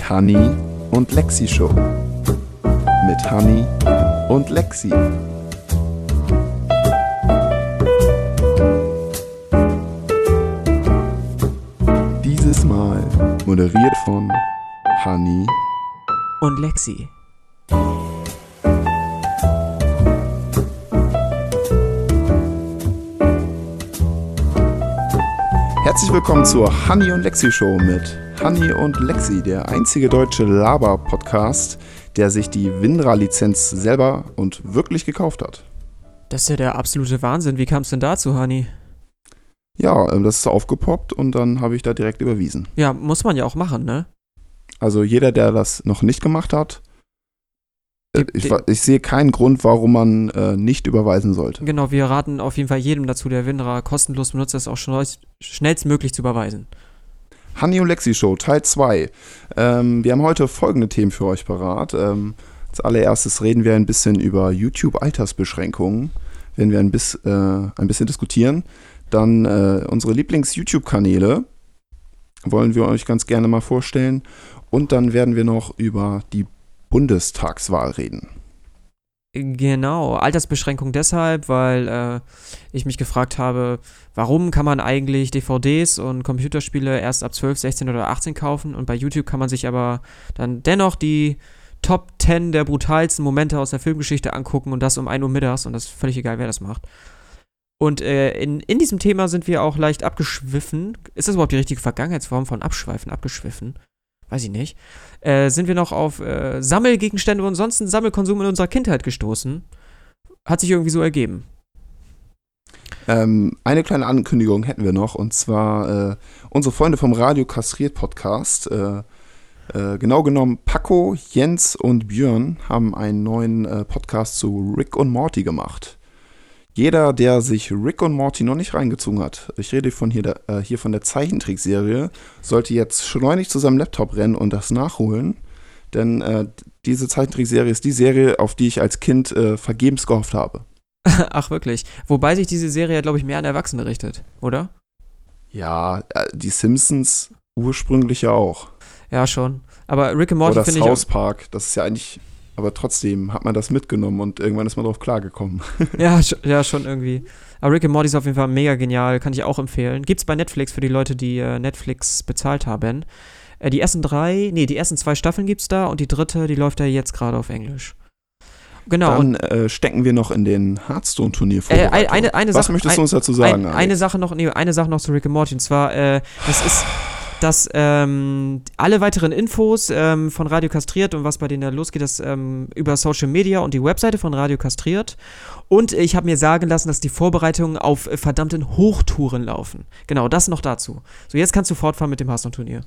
Die Honey und Lexi Show. Mit Honey und Lexi. Dieses Mal moderiert von Honey und Lexi. Herzlich willkommen zur Honey und Lexi Show mit Honey und Lexi, der einzige deutsche Laber-Podcast, der sich die Windra-Lizenz selber und wirklich gekauft hat. Das ist ja der absolute Wahnsinn. Wie kam es denn dazu, Honey? Ja, ähm, das ist aufgepoppt und dann habe ich da direkt überwiesen. Ja, muss man ja auch machen, ne? Also jeder, der das noch nicht gemacht hat, äh, ich, ich sehe keinen Grund, warum man äh, nicht überweisen sollte. Genau, wir raten auf jeden Fall jedem dazu, der Winra kostenlos benutzt, das auch schnellst- schnellstmöglich zu überweisen. Honey und Lexi Show, Teil 2. Ähm, wir haben heute folgende Themen für euch parat. Ähm, als allererstes reden wir ein bisschen über YouTube-Altersbeschränkungen, werden wir ein, bis, äh, ein bisschen diskutieren. Dann äh, unsere Lieblings-YouTube-Kanäle wollen wir euch ganz gerne mal vorstellen. Und dann werden wir noch über die Bundestagswahl reden. Genau, Altersbeschränkung deshalb, weil äh, ich mich gefragt habe, warum kann man eigentlich DVDs und Computerspiele erst ab 12, 16 oder 18 kaufen und bei YouTube kann man sich aber dann dennoch die Top 10 der brutalsten Momente aus der Filmgeschichte angucken und das um 1 Uhr mittags und das ist völlig egal, wer das macht. Und äh, in, in diesem Thema sind wir auch leicht abgeschwiffen. Ist das überhaupt die richtige Vergangenheitsform von abschweifen, abgeschwiffen? Weiß ich nicht. Äh, sind wir noch auf äh, Sammelgegenstände und sonst Sammelkonsum in unserer Kindheit gestoßen. Hat sich irgendwie so ergeben. Ähm, eine kleine Ankündigung hätten wir noch, und zwar äh, unsere Freunde vom Radio Kastriert Podcast. Äh, äh, genau genommen, Paco, Jens und Björn haben einen neuen äh, Podcast zu Rick und Morty gemacht. Jeder, der sich Rick und Morty noch nicht reingezogen hat, ich rede von hier, äh, hier von der Zeichentrickserie, sollte jetzt schleunig zu seinem Laptop rennen und das nachholen. Denn äh, diese Zeichentrickserie ist die Serie, auf die ich als Kind äh, vergebens gehofft habe. Ach, wirklich. Wobei sich diese Serie, glaube ich, mehr an Erwachsene richtet, oder? Ja, äh, die Simpsons ursprünglich ja auch. Ja, schon. Aber Rick and Morty Oder das finde ich. South Park, das ist ja eigentlich, aber trotzdem hat man das mitgenommen und irgendwann ist man drauf klargekommen. Ja, ja, schon irgendwie. Aber Rick and Morty ist auf jeden Fall mega genial, kann ich auch empfehlen. Gibt's bei Netflix für die Leute, die äh, Netflix bezahlt haben. Äh, die ersten drei, nee, die ersten zwei Staffeln gibt's da und die dritte, die läuft da jetzt gerade auf Englisch. Genau, und Dann äh, stecken wir noch in den Hearthstone-Turnier vor. Äh, ein- eine- eine Was Sache- möchtest ein- du uns dazu sagen? Ein, eine Sache noch, nee, eine Sache noch zu Rick and Morty. Und zwar, äh, das ist, dass ähm, alle weiteren Infos ähm, von Radio Kastriert und was bei denen da losgeht, das ähm, über Social Media und die Webseite von Radio Kastriert. Und ich habe mir sagen lassen, dass die Vorbereitungen auf äh, verdammten Hochtouren laufen. Genau, das noch dazu. So, jetzt kannst du fortfahren mit dem Hearthstone-Turnier.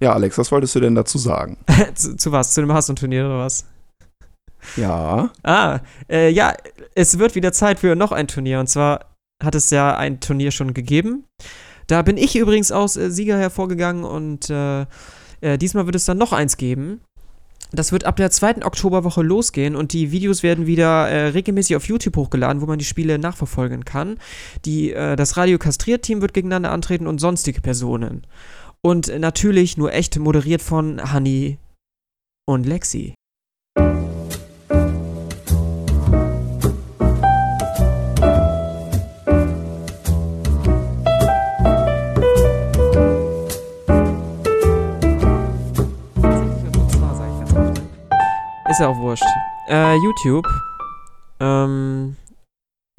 Ja, Alex, was wolltest du denn dazu sagen? zu, zu was? Zu dem Hearthstone-Turnier oder was? Ja, Ah, äh, ja, es wird wieder Zeit für noch ein Turnier. Und zwar hat es ja ein Turnier schon gegeben. Da bin ich übrigens aus äh, Sieger hervorgegangen und äh, äh, diesmal wird es dann noch eins geben. Das wird ab der zweiten Oktoberwoche losgehen und die Videos werden wieder äh, regelmäßig auf YouTube hochgeladen, wo man die Spiele nachverfolgen kann. Die, äh, das Radio Kastriert-Team wird gegeneinander antreten und sonstige Personen. Und äh, natürlich nur echt moderiert von Honey und Lexi. Ist ja auch wurscht. Äh, YouTube. Ähm,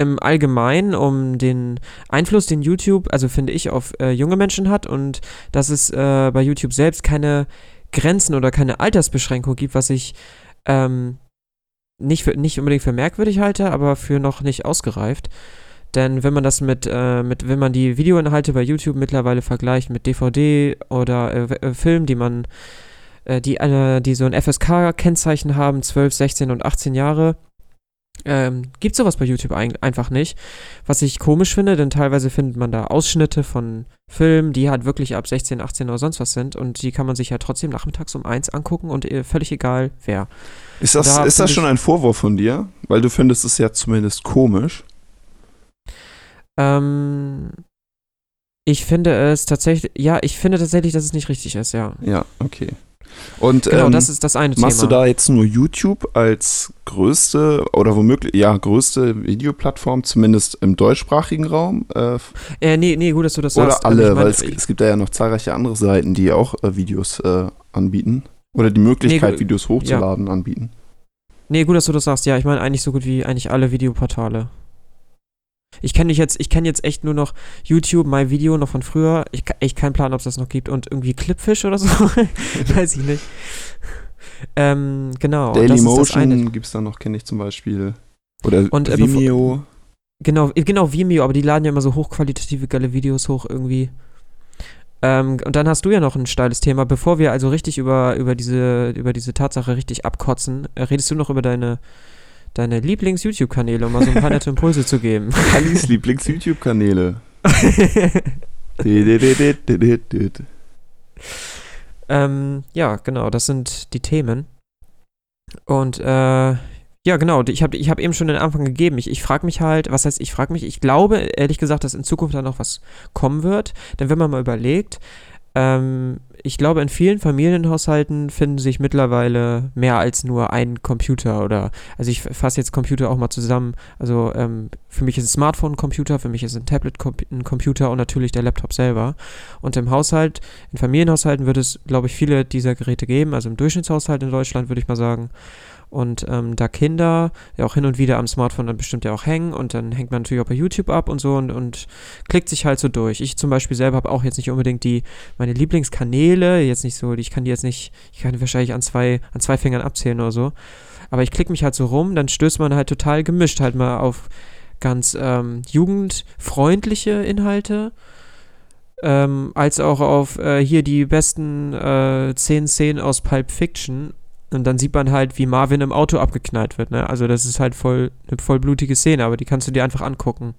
Im Allgemeinen um den Einfluss, den YouTube, also finde ich, auf äh, junge Menschen hat und dass es äh, bei YouTube selbst keine Grenzen oder keine Altersbeschränkung gibt, was ich ähm, nicht, für, nicht unbedingt für merkwürdig halte, aber für noch nicht ausgereift. Denn wenn man das mit, äh, mit, wenn man die Videoinhalte bei YouTube mittlerweile vergleicht mit DVD oder äh, Filmen, die man, äh, die, äh, die so ein FSK-Kennzeichen haben, 12, 16 und 18 Jahre, ähm, gibt sowas bei YouTube ein, einfach nicht. Was ich komisch finde, denn teilweise findet man da Ausschnitte von Filmen, die halt wirklich ab 16, 18 oder sonst was sind und die kann man sich ja trotzdem nachmittags um eins angucken und äh, völlig egal wer. ist das, Da ist das schon ein Vorwurf von dir? Weil du findest es ja zumindest komisch. Ähm, ich finde es tatsächlich, ja, ich finde tatsächlich, dass es nicht richtig ist, ja. Ja, okay. Und Genau, ähm, das ist das eine machst Thema. du da jetzt nur YouTube als größte oder womöglich, ja, größte Videoplattform, zumindest im deutschsprachigen Raum? Äh, äh, nee, nee, gut, dass du das oder sagst. alle, Ähm, ich mein, weil es, es gibt da ja noch zahlreiche andere Seiten, die auch äh, Videos äh, anbieten. Oder die Möglichkeit, gu- Videos hochzuladen, anbieten. Nee, gut, dass du das sagst. Ja, ich meine eigentlich so gut wie eigentlich alle Videoportale. Ich kenne jetzt, ich kenne jetzt echt nur noch YouTube, My Video noch von früher. Ich ka- echt keinen Plan, ob es das noch gibt und irgendwie Clipfish oder so, weiß ich nicht. Ähm, genau. Dailymotion gibt es da noch, kenne ich zum Beispiel. Oder Und, äh, Vimeo. Genau, genau Vimeo, aber die laden ja immer so hochqualitative geile Videos hoch irgendwie. Ähm, und dann hast du ja noch ein steiles Thema. Bevor wir also richtig über, über, diese, über diese Tatsache richtig abkotzen, äh, redest du noch über deine, deine Lieblings-YouTube-Kanäle, um mal so ein paar nette Impulse zu geben. Kallis Lieblings-YouTube-Kanäle. ähm, ja, genau, das sind die Themen. Und äh, ja, genau, ich habe ich hab eben schon den Anfang gegeben. Ich, ich frage mich halt, was heißt, ich frage mich, ich glaube ehrlich gesagt, dass in Zukunft da noch was kommen wird. Denn wenn man mal überlegt, ähm, ich glaube, in vielen Familienhaushalten finden sich mittlerweile mehr als nur ein Computer oder, also ich fasse jetzt Computer auch mal zusammen. Also ähm, für mich ist ein Smartphone ein Computer, für mich ist ein Tablet ein Computer und natürlich der Laptop selber. Und im Haushalt, in Familienhaushalten wird es, glaube ich, viele dieser Geräte geben, also im Durchschnittshaushalt in Deutschland würde ich mal sagen. Und ähm, da Kinder ja auch hin und wieder am Smartphone dann bestimmt ja auch hängen und dann hängt man natürlich auch bei YouTube ab und so und, und klickt sich halt so durch. Ich zum Beispiel selber habe auch jetzt nicht unbedingt die, meine Lieblingskanäle, jetzt nicht so, ich kann die jetzt nicht, ich kann die wahrscheinlich an zwei, an zwei Fingern abzählen oder so. Aber ich klicke mich halt so rum, dann stößt man halt total gemischt halt mal auf ganz ähm, jugendfreundliche Inhalte. Ähm, als auch auf äh, hier die besten äh, zehn Szenen aus Pulp Fiction und dann sieht man halt, wie Marvin im Auto abgeknallt wird. Ne? Also das ist halt voll eine voll blutige Szene, aber die kannst du dir einfach angucken.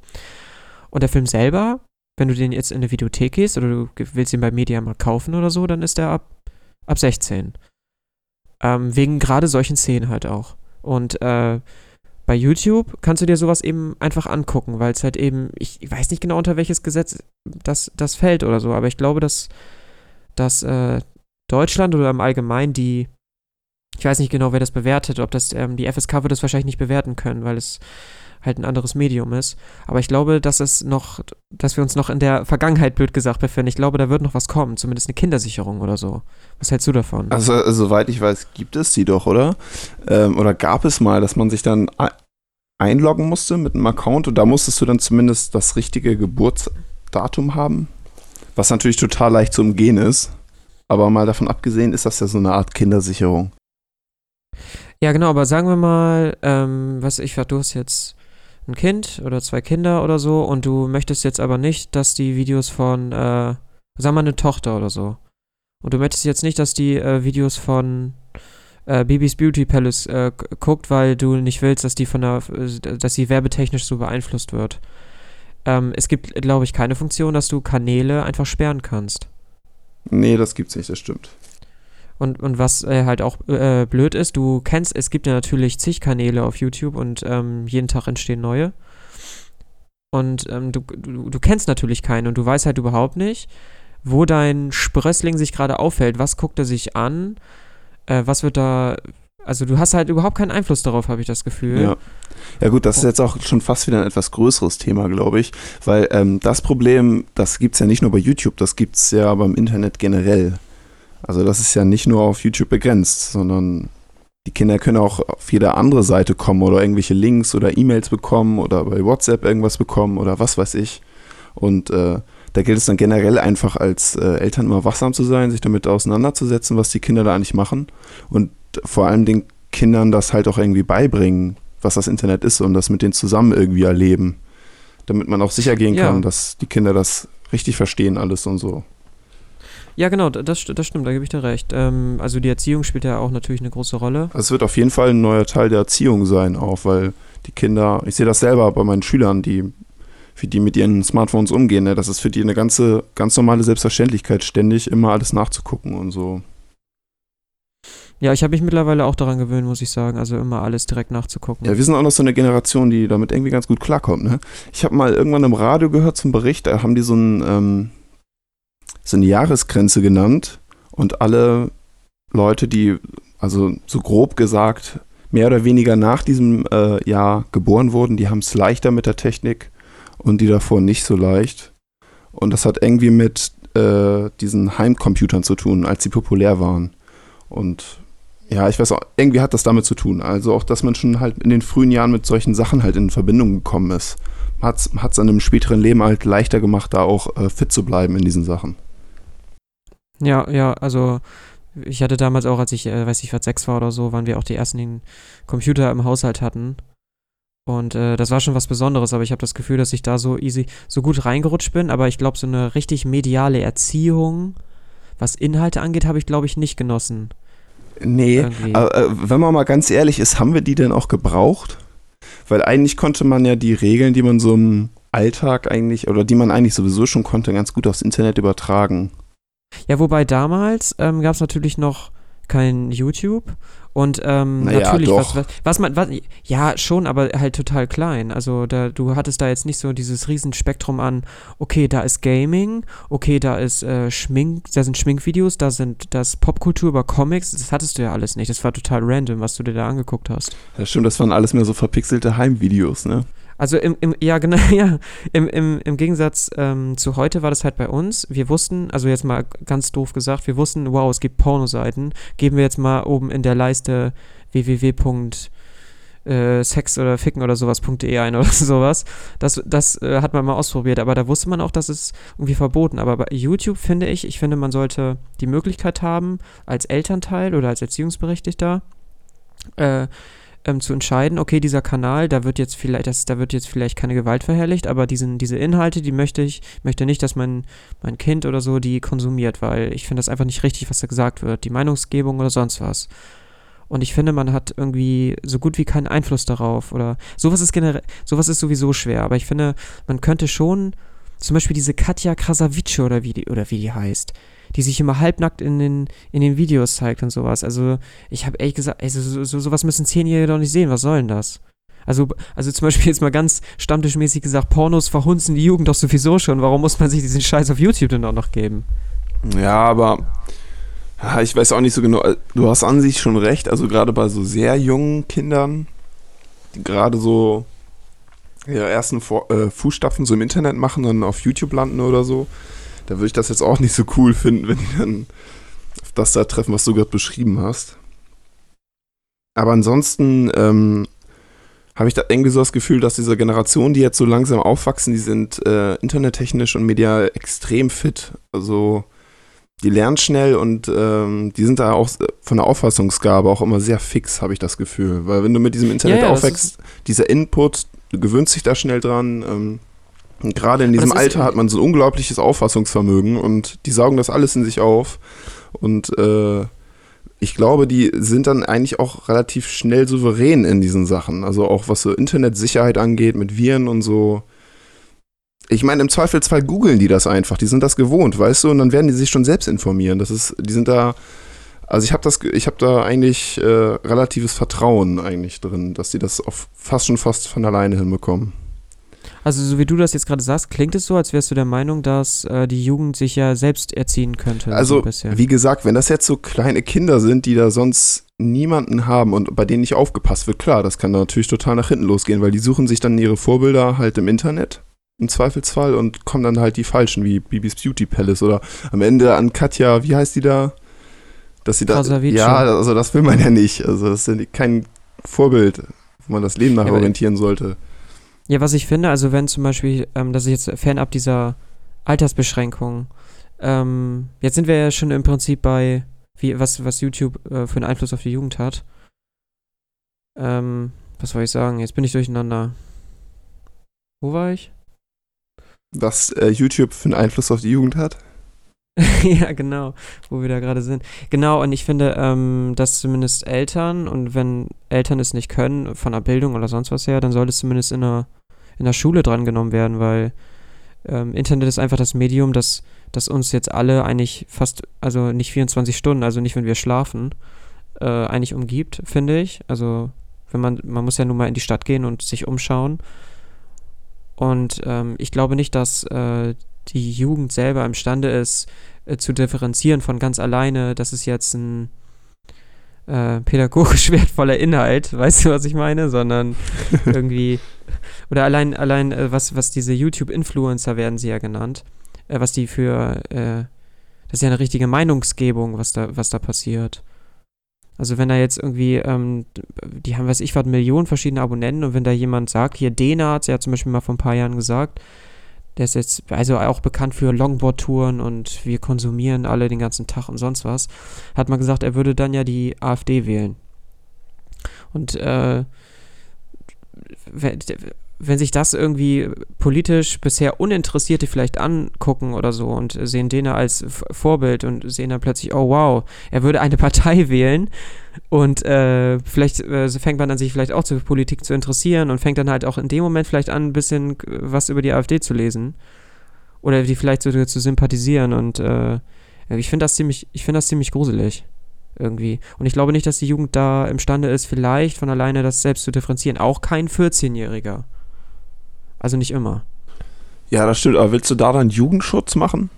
Und der Film selber, wenn du den jetzt in eine Videothek gehst oder du willst ihn bei Media mal kaufen oder so, dann ist der ab, ab 16. Ähm, wegen gerade solchen Szenen halt auch. Und äh, bei YouTube kannst du dir sowas eben einfach angucken, weil es halt eben, ich, ich weiß nicht genau unter welches Gesetz das, das fällt oder so, aber ich glaube, dass, dass äh, Deutschland oder im Allgemeinen die ich weiß nicht genau, wer das bewertet, ob das, ähm, die FSK wird das wahrscheinlich nicht bewerten können, weil es halt ein anderes Medium ist. Aber ich glaube, dass es noch, dass wir uns noch in der Vergangenheit, blöd gesagt, befinden. Ich glaube, da wird noch was kommen, zumindest eine Kindersicherung oder so. Was hältst du davon? Also, äh, soweit ich weiß, gibt es die doch, oder? Ähm, oder gab es mal, dass man sich dann ei- einloggen musste mit einem Account und da musstest du dann zumindest das richtige Geburtsdatum haben? Was natürlich total leicht zu umgehen ist. Aber mal davon abgesehen, ist das ja so eine Art Kindersicherung. Ja, genau, aber sagen wir mal, ähm, was ich, du hast jetzt ein Kind oder zwei Kinder oder so und du möchtest jetzt aber nicht, dass die Videos von, äh, sag mal eine Tochter oder so. Und du möchtest jetzt nicht, dass die äh, Videos von äh, Bibis Beauty Palace äh, guckt, weil du nicht willst, dass die von der, äh, dass sie werbetechnisch so beeinflusst wird. Ähm, es gibt, glaube ich, keine Funktion, dass du Kanäle einfach sperren kannst. Nee, das gibt's nicht, das stimmt. Und, und was äh, halt auch äh, blöd ist, du kennst, es gibt ja natürlich zig Kanäle auf YouTube und ähm, jeden Tag entstehen neue. Und ähm, du, du, du kennst natürlich keinen und du weißt halt überhaupt nicht, wo dein Sprössling sich gerade aufhält. Was guckt er sich an? Äh, was wird da. Also du hast halt überhaupt keinen Einfluss darauf, habe ich das Gefühl. Ja. Ja gut, das ist jetzt auch schon fast wieder ein etwas größeres Thema, glaube ich, weil ähm, das Problem, das gibt es ja nicht nur bei YouTube, das gibt es ja beim Internet generell. Also das ist ja nicht nur auf YouTube begrenzt, sondern die Kinder können auch auf jede andere Seite kommen oder irgendwelche Links oder E-Mails bekommen oder bei WhatsApp irgendwas bekommen oder was weiß ich. Und äh, da gilt es dann generell einfach als äh, Eltern immer wachsam zu sein, sich damit auseinanderzusetzen, was die Kinder da eigentlich machen und vor allem den Kindern das halt auch irgendwie beibringen, was das Internet ist und das mit denen zusammen irgendwie erleben, damit man auch sicher gehen Ja. kann, dass die Kinder das richtig verstehen alles und so. Ja, genau, das, das stimmt, da gebe ich dir recht. Ähm, also die Erziehung spielt ja auch natürlich eine große Rolle. Es wird auf jeden Fall ein neuer Teil der Erziehung sein, auch weil die Kinder, ich sehe das selber bei meinen Schülern, die wie die mit ihren Smartphones umgehen, ne? das ist für die eine ganze, ganz normale Selbstverständlichkeit, ständig immer alles nachzugucken und so. Ja, ich habe mich mittlerweile auch daran gewöhnt, muss ich sagen. Also immer alles direkt nachzugucken. Ja, wir sind auch noch so eine Generation, die damit irgendwie ganz gut klarkommt. Ne? Ich habe mal irgendwann im Radio gehört zum Bericht, da haben die so, ein, ähm, so eine Jahresgrenze genannt und alle Leute, die, also so grob gesagt, mehr oder weniger nach diesem äh, Jahr geboren wurden, die haben es leichter mit der Technik und die davor nicht so leicht. Und das hat irgendwie mit äh, diesen Heimcomputern zu tun, als sie populär waren. Und ja, ich weiß auch, irgendwie hat das damit zu tun. Also auch, dass man schon halt in den frühen Jahren mit solchen Sachen halt in Verbindung gekommen ist. Hat es an einem späteren Leben halt leichter gemacht, da auch äh, fit zu bleiben in diesen Sachen. Ja, ja, also ich hatte damals auch, als ich, äh, weiß ich was, sechs war oder so, waren wir auch die ersten, die einen Computer im Haushalt hatten. Und äh, das war schon was Besonderes, aber ich habe das Gefühl, dass ich da so easy, so gut reingerutscht bin. Aber ich glaube, so eine richtig mediale Erziehung, was Inhalte angeht, habe ich, glaube ich, nicht genossen. Nee, aber, äh, wenn man mal ganz ehrlich ist, haben wir die denn auch gebraucht? Weil eigentlich konnte man ja die Regeln, die man so im Alltag eigentlich, oder die man eigentlich sowieso schon konnte, ganz gut aufs Internet übertragen. Ja, wobei damals ähm, gab es natürlich noch kein YouTube und ähm, Naja, natürlich, was, was, was man, was, ja, schon, aber halt total klein. Also da, du hattest da jetzt nicht so dieses Riesenspektrum an, okay, da ist Gaming, okay, da ist äh, Schmink, da sind Schminkvideos, da sind das Popkultur über Comics, das hattest du ja alles nicht. Das war total random, was du dir da angeguckt hast. Ja, stimmt, das waren alles mehr so verpixelte Heimvideos, ne? Also im, im ja genau, ja, im, im, im Gegensatz ähm, zu heute war das halt bei uns. Wir wussten, also jetzt mal ganz doof gesagt, wir wussten, wow, es gibt Pornoseiten. Geben wir jetzt mal oben in der Leiste www.sex oder ficken oder sowas.de ein oder sowas. Das, das äh, hat man mal ausprobiert, aber da wusste man auch, dass es irgendwie verboten. Aber bei YouTube finde ich, ich finde, man sollte die Möglichkeit haben, als Elternteil oder als Erziehungsberechtigter, äh, ähm, zu entscheiden, okay, dieser Kanal, da wird jetzt vielleicht, das, da wird jetzt vielleicht keine Gewalt verherrlicht, aber diesen, diese Inhalte, die möchte ich, möchte nicht, dass mein, mein Kind oder so die konsumiert, weil ich finde das einfach nicht richtig, was da gesagt wird, die Meinungsgebung oder sonst was. Und ich finde, man hat irgendwie so gut wie keinen Einfluss darauf oder sowas ist generell, sowas ist sowieso schwer, aber ich finde, man könnte schon zum Beispiel diese Katja Krasavice oder wie die, oder wie die heißt, die sich immer halbnackt in den, in den Videos zeigt und sowas. Also, ich habe ehrlich gesagt, also, so, so, sowas müssen Zehnjährige doch nicht sehen. Was soll denn das? Also, also zum Beispiel jetzt mal ganz stammtischmäßig gesagt, Pornos verhunzen die Jugend doch sowieso schon. Warum muss man sich diesen Scheiß auf YouTube denn auch noch geben? Ja, aber ich weiß auch nicht so genau. Du hast an sich schon recht. Also gerade bei so sehr jungen Kindern, die gerade so ihre ersten äh, Fußstapfen so im Internet machen und auf YouTube landen oder so, da würde ich das jetzt auch nicht so cool finden, wenn die dann auf das da treffen, was du gerade beschrieben hast. Aber ansonsten ähm, habe ich da irgendwie so das Gefühl, dass diese Generationen, die jetzt so langsam aufwachsen, die sind äh, internettechnisch und medial extrem fit. Also die lernen schnell und ähm, die sind da auch von der Auffassungsgabe auch immer sehr fix, habe ich das Gefühl. Weil wenn du mit diesem Internet Ja, ja, aufwächst, dieser Input, du gewöhnst dich da schnell dran. Ähm, und gerade in diesem Alter hat man so ein unglaubliches Auffassungsvermögen und die saugen das alles in sich auf. Und äh, ich glaube, die sind dann eigentlich auch relativ schnell souverän in diesen Sachen. Also auch was so Internetsicherheit angeht, mit Viren und so. Ich meine, im Zweifelsfall googeln die das einfach. Die sind das gewohnt, weißt du? Und dann werden die sich schon selbst informieren. Das ist, die sind da. Also ich habe das, ich habe da eigentlich äh, relatives Vertrauen eigentlich drin, dass die das auf fast schon fast von alleine hinbekommen. Also, so wie du das jetzt gerade sagst, klingt es so, als wärst du der Meinung, dass äh, die Jugend sich ja selbst erziehen könnte. so Also, bisschen. wie gesagt, wenn das jetzt so kleine Kinder sind, die da sonst niemanden haben und bei denen nicht aufgepasst wird, klar, das kann da natürlich total nach hinten losgehen, weil die suchen sich dann ihre Vorbilder halt im Internet im Zweifelsfall und kommen dann halt die falschen, wie Bibis Beauty Palace oder am Ende an Katja, wie heißt die da? Dass sie da. Ja, also das will man ja nicht. Also das ist ja kein Vorbild, wo man das Leben nach Ja, orientieren sollte. Ja, was ich finde, also wenn zum Beispiel, ähm, dass ich jetzt fernab dieser Altersbeschränkung, ähm, jetzt sind wir ja schon im Prinzip bei, wie, was, was YouTube äh, für einen Einfluss auf die Jugend hat. Ähm, was soll ich sagen? Jetzt bin ich durcheinander. Wo war ich? Was äh, YouTube für einen Einfluss auf die Jugend hat. ja, genau, wo wir da gerade sind. Genau, und ich finde, ähm, dass zumindest Eltern, und wenn Eltern es nicht können, von der Bildung oder sonst was her, dann sollte es zumindest in der, in der Schule drangenommen werden, weil ähm, Internet ist einfach das Medium, das, das uns jetzt alle eigentlich fast, also nicht 24 Stunden, also nicht, wenn wir schlafen, äh, eigentlich umgibt, finde ich. Also, wenn man, man muss ja nun mal in die Stadt gehen und sich umschauen. Und ähm, ich glaube nicht, dass äh, die Jugend selber imstande ist, äh, zu differenzieren von ganz alleine, das ist jetzt ein, äh, pädagogisch wertvoller Inhalt, weißt du, was ich meine? Sondern irgendwie, oder allein, allein, äh, was, was diese YouTube-Influencer werden sie ja genannt, äh, was die für, äh, das ist ja eine richtige Meinungsgebung, was da, was da passiert. Also wenn da jetzt irgendwie, ähm, die haben, weiß ich was, Millionen verschiedene Abonnenten und wenn da jemand sagt, hier Dena hat ja zum Beispiel mal vor ein paar Jahren gesagt, der ist jetzt also auch bekannt für Longboard-Touren und wir konsumieren alle den ganzen Tag und sonst was, hat mal gesagt, er würde dann ja die AfD wählen. Und äh, wenn sich das irgendwie politisch bisher Uninteressierte vielleicht angucken oder so und sehen den als Vorbild und sehen dann plötzlich, oh wow, er würde eine Partei wählen und äh, vielleicht äh, fängt man dann sich vielleicht auch zur Politik zu interessieren und fängt dann halt auch in dem Moment vielleicht an, ein bisschen was über die AfD zu lesen oder die vielleicht sogar zu sympathisieren und äh, ich finde das ziemlich, ich finde das ziemlich gruselig irgendwie. Und ich glaube nicht, dass die Jugend da imstande ist, vielleicht von alleine das selbst zu differenzieren. Auch kein 14-Jähriger. Also nicht immer. Ja, das stimmt. Aber willst du da dann Jugendschutz machen?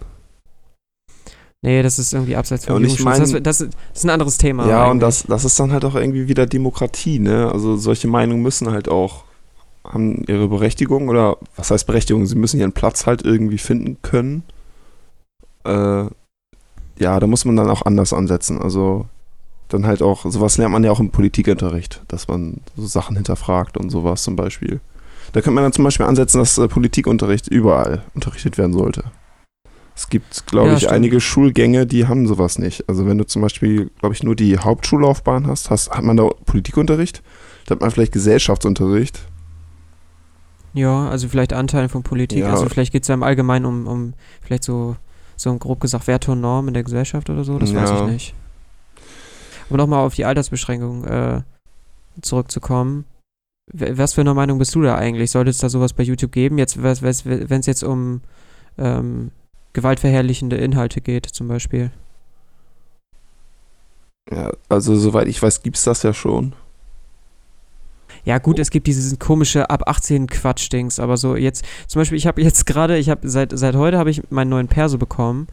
Nee, das ist irgendwie abseits von ja, Jugendschutz. Mein, das, das, das, ist ein anderes Thema. Ja, eigentlich. und das, das ist dann halt auch irgendwie wieder Demokratie, ne? Also solche Meinungen müssen halt auch, haben ihre Berechtigung oder was heißt Berechtigung? Sie müssen ihren Platz halt irgendwie finden können. Äh, ja, da muss man dann auch anders ansetzen. Also dann halt auch, sowas lernt man ja auch im Politikunterricht, dass man so Sachen hinterfragt und sowas zum Beispiel. Da könnte man dann zum Beispiel ansetzen, dass äh, Politikunterricht überall unterrichtet werden sollte. Es gibt, glaube ja, ich, stimmt. einige Schulgänge, die haben sowas nicht. Also wenn du zum Beispiel, glaube ich, nur die Hauptschullaufbahn hast, hast, hat man da Politikunterricht, da hat man vielleicht Gesellschaftsunterricht. Ja, also vielleicht Anteilen von Politik. Ja. Also vielleicht geht es ja im Allgemeinen um, um vielleicht so, so grob gesagt Werte und Normen in der Gesellschaft oder so, das ja. weiß ich nicht. Aber nochmal auf die Altersbeschränkung äh, zurückzukommen. Was für eine Meinung bist du da eigentlich? Sollte es da sowas bei YouTube geben? Jetzt, wenn es jetzt um ähm, gewaltverherrlichende Inhalte geht, zum Beispiel. Ja, also soweit ich weiß, gibt es das ja schon. Ja, gut, es gibt dieses komische ab 18 Quatsch-Dings, aber so jetzt, zum Beispiel, ich habe jetzt gerade, ich habe seit, seit heute habe ich meinen neuen Perso bekommen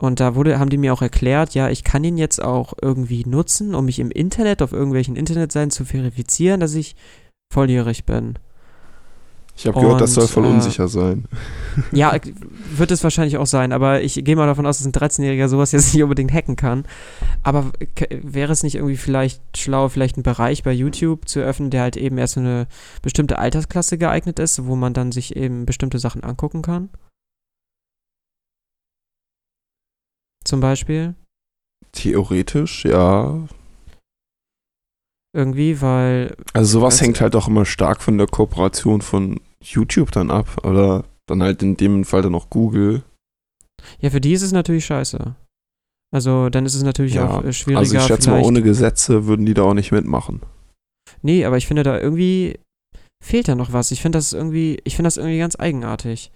und da wurde, haben die mir auch erklärt, ja, ich kann ihn jetzt auch irgendwie nutzen, um mich im Internet auf irgendwelchen Internetseiten zu verifizieren, dass ich volljährig bin. Ich habe gehört, das soll voll äh, unsicher sein. Ja, wird es wahrscheinlich auch sein, aber ich gehe mal davon aus, dass ein 13-Jähriger sowas jetzt nicht unbedingt hacken kann. Aber wäre es nicht irgendwie vielleicht schlau, vielleicht einen Bereich bei YouTube zu öffnen, der halt eben erst für eine bestimmte Altersklasse geeignet ist, wo man dann sich eben bestimmte Sachen angucken kann? Zum Beispiel? Theoretisch, ja. Irgendwie, weil. Also sowas hängt halt auch immer stark von der Kooperation von YouTube dann ab. Oder dann halt in dem Fall dann auch Google. Ja, für die ist es natürlich scheiße. Also dann ist es natürlich ja, auch schwieriger. Also ich schätze mal, ohne Gesetze würden die da auch nicht mitmachen. Nee, aber ich finde da irgendwie fehlt da noch was. Ich finde das irgendwie, ich finde das irgendwie ganz eigenartig.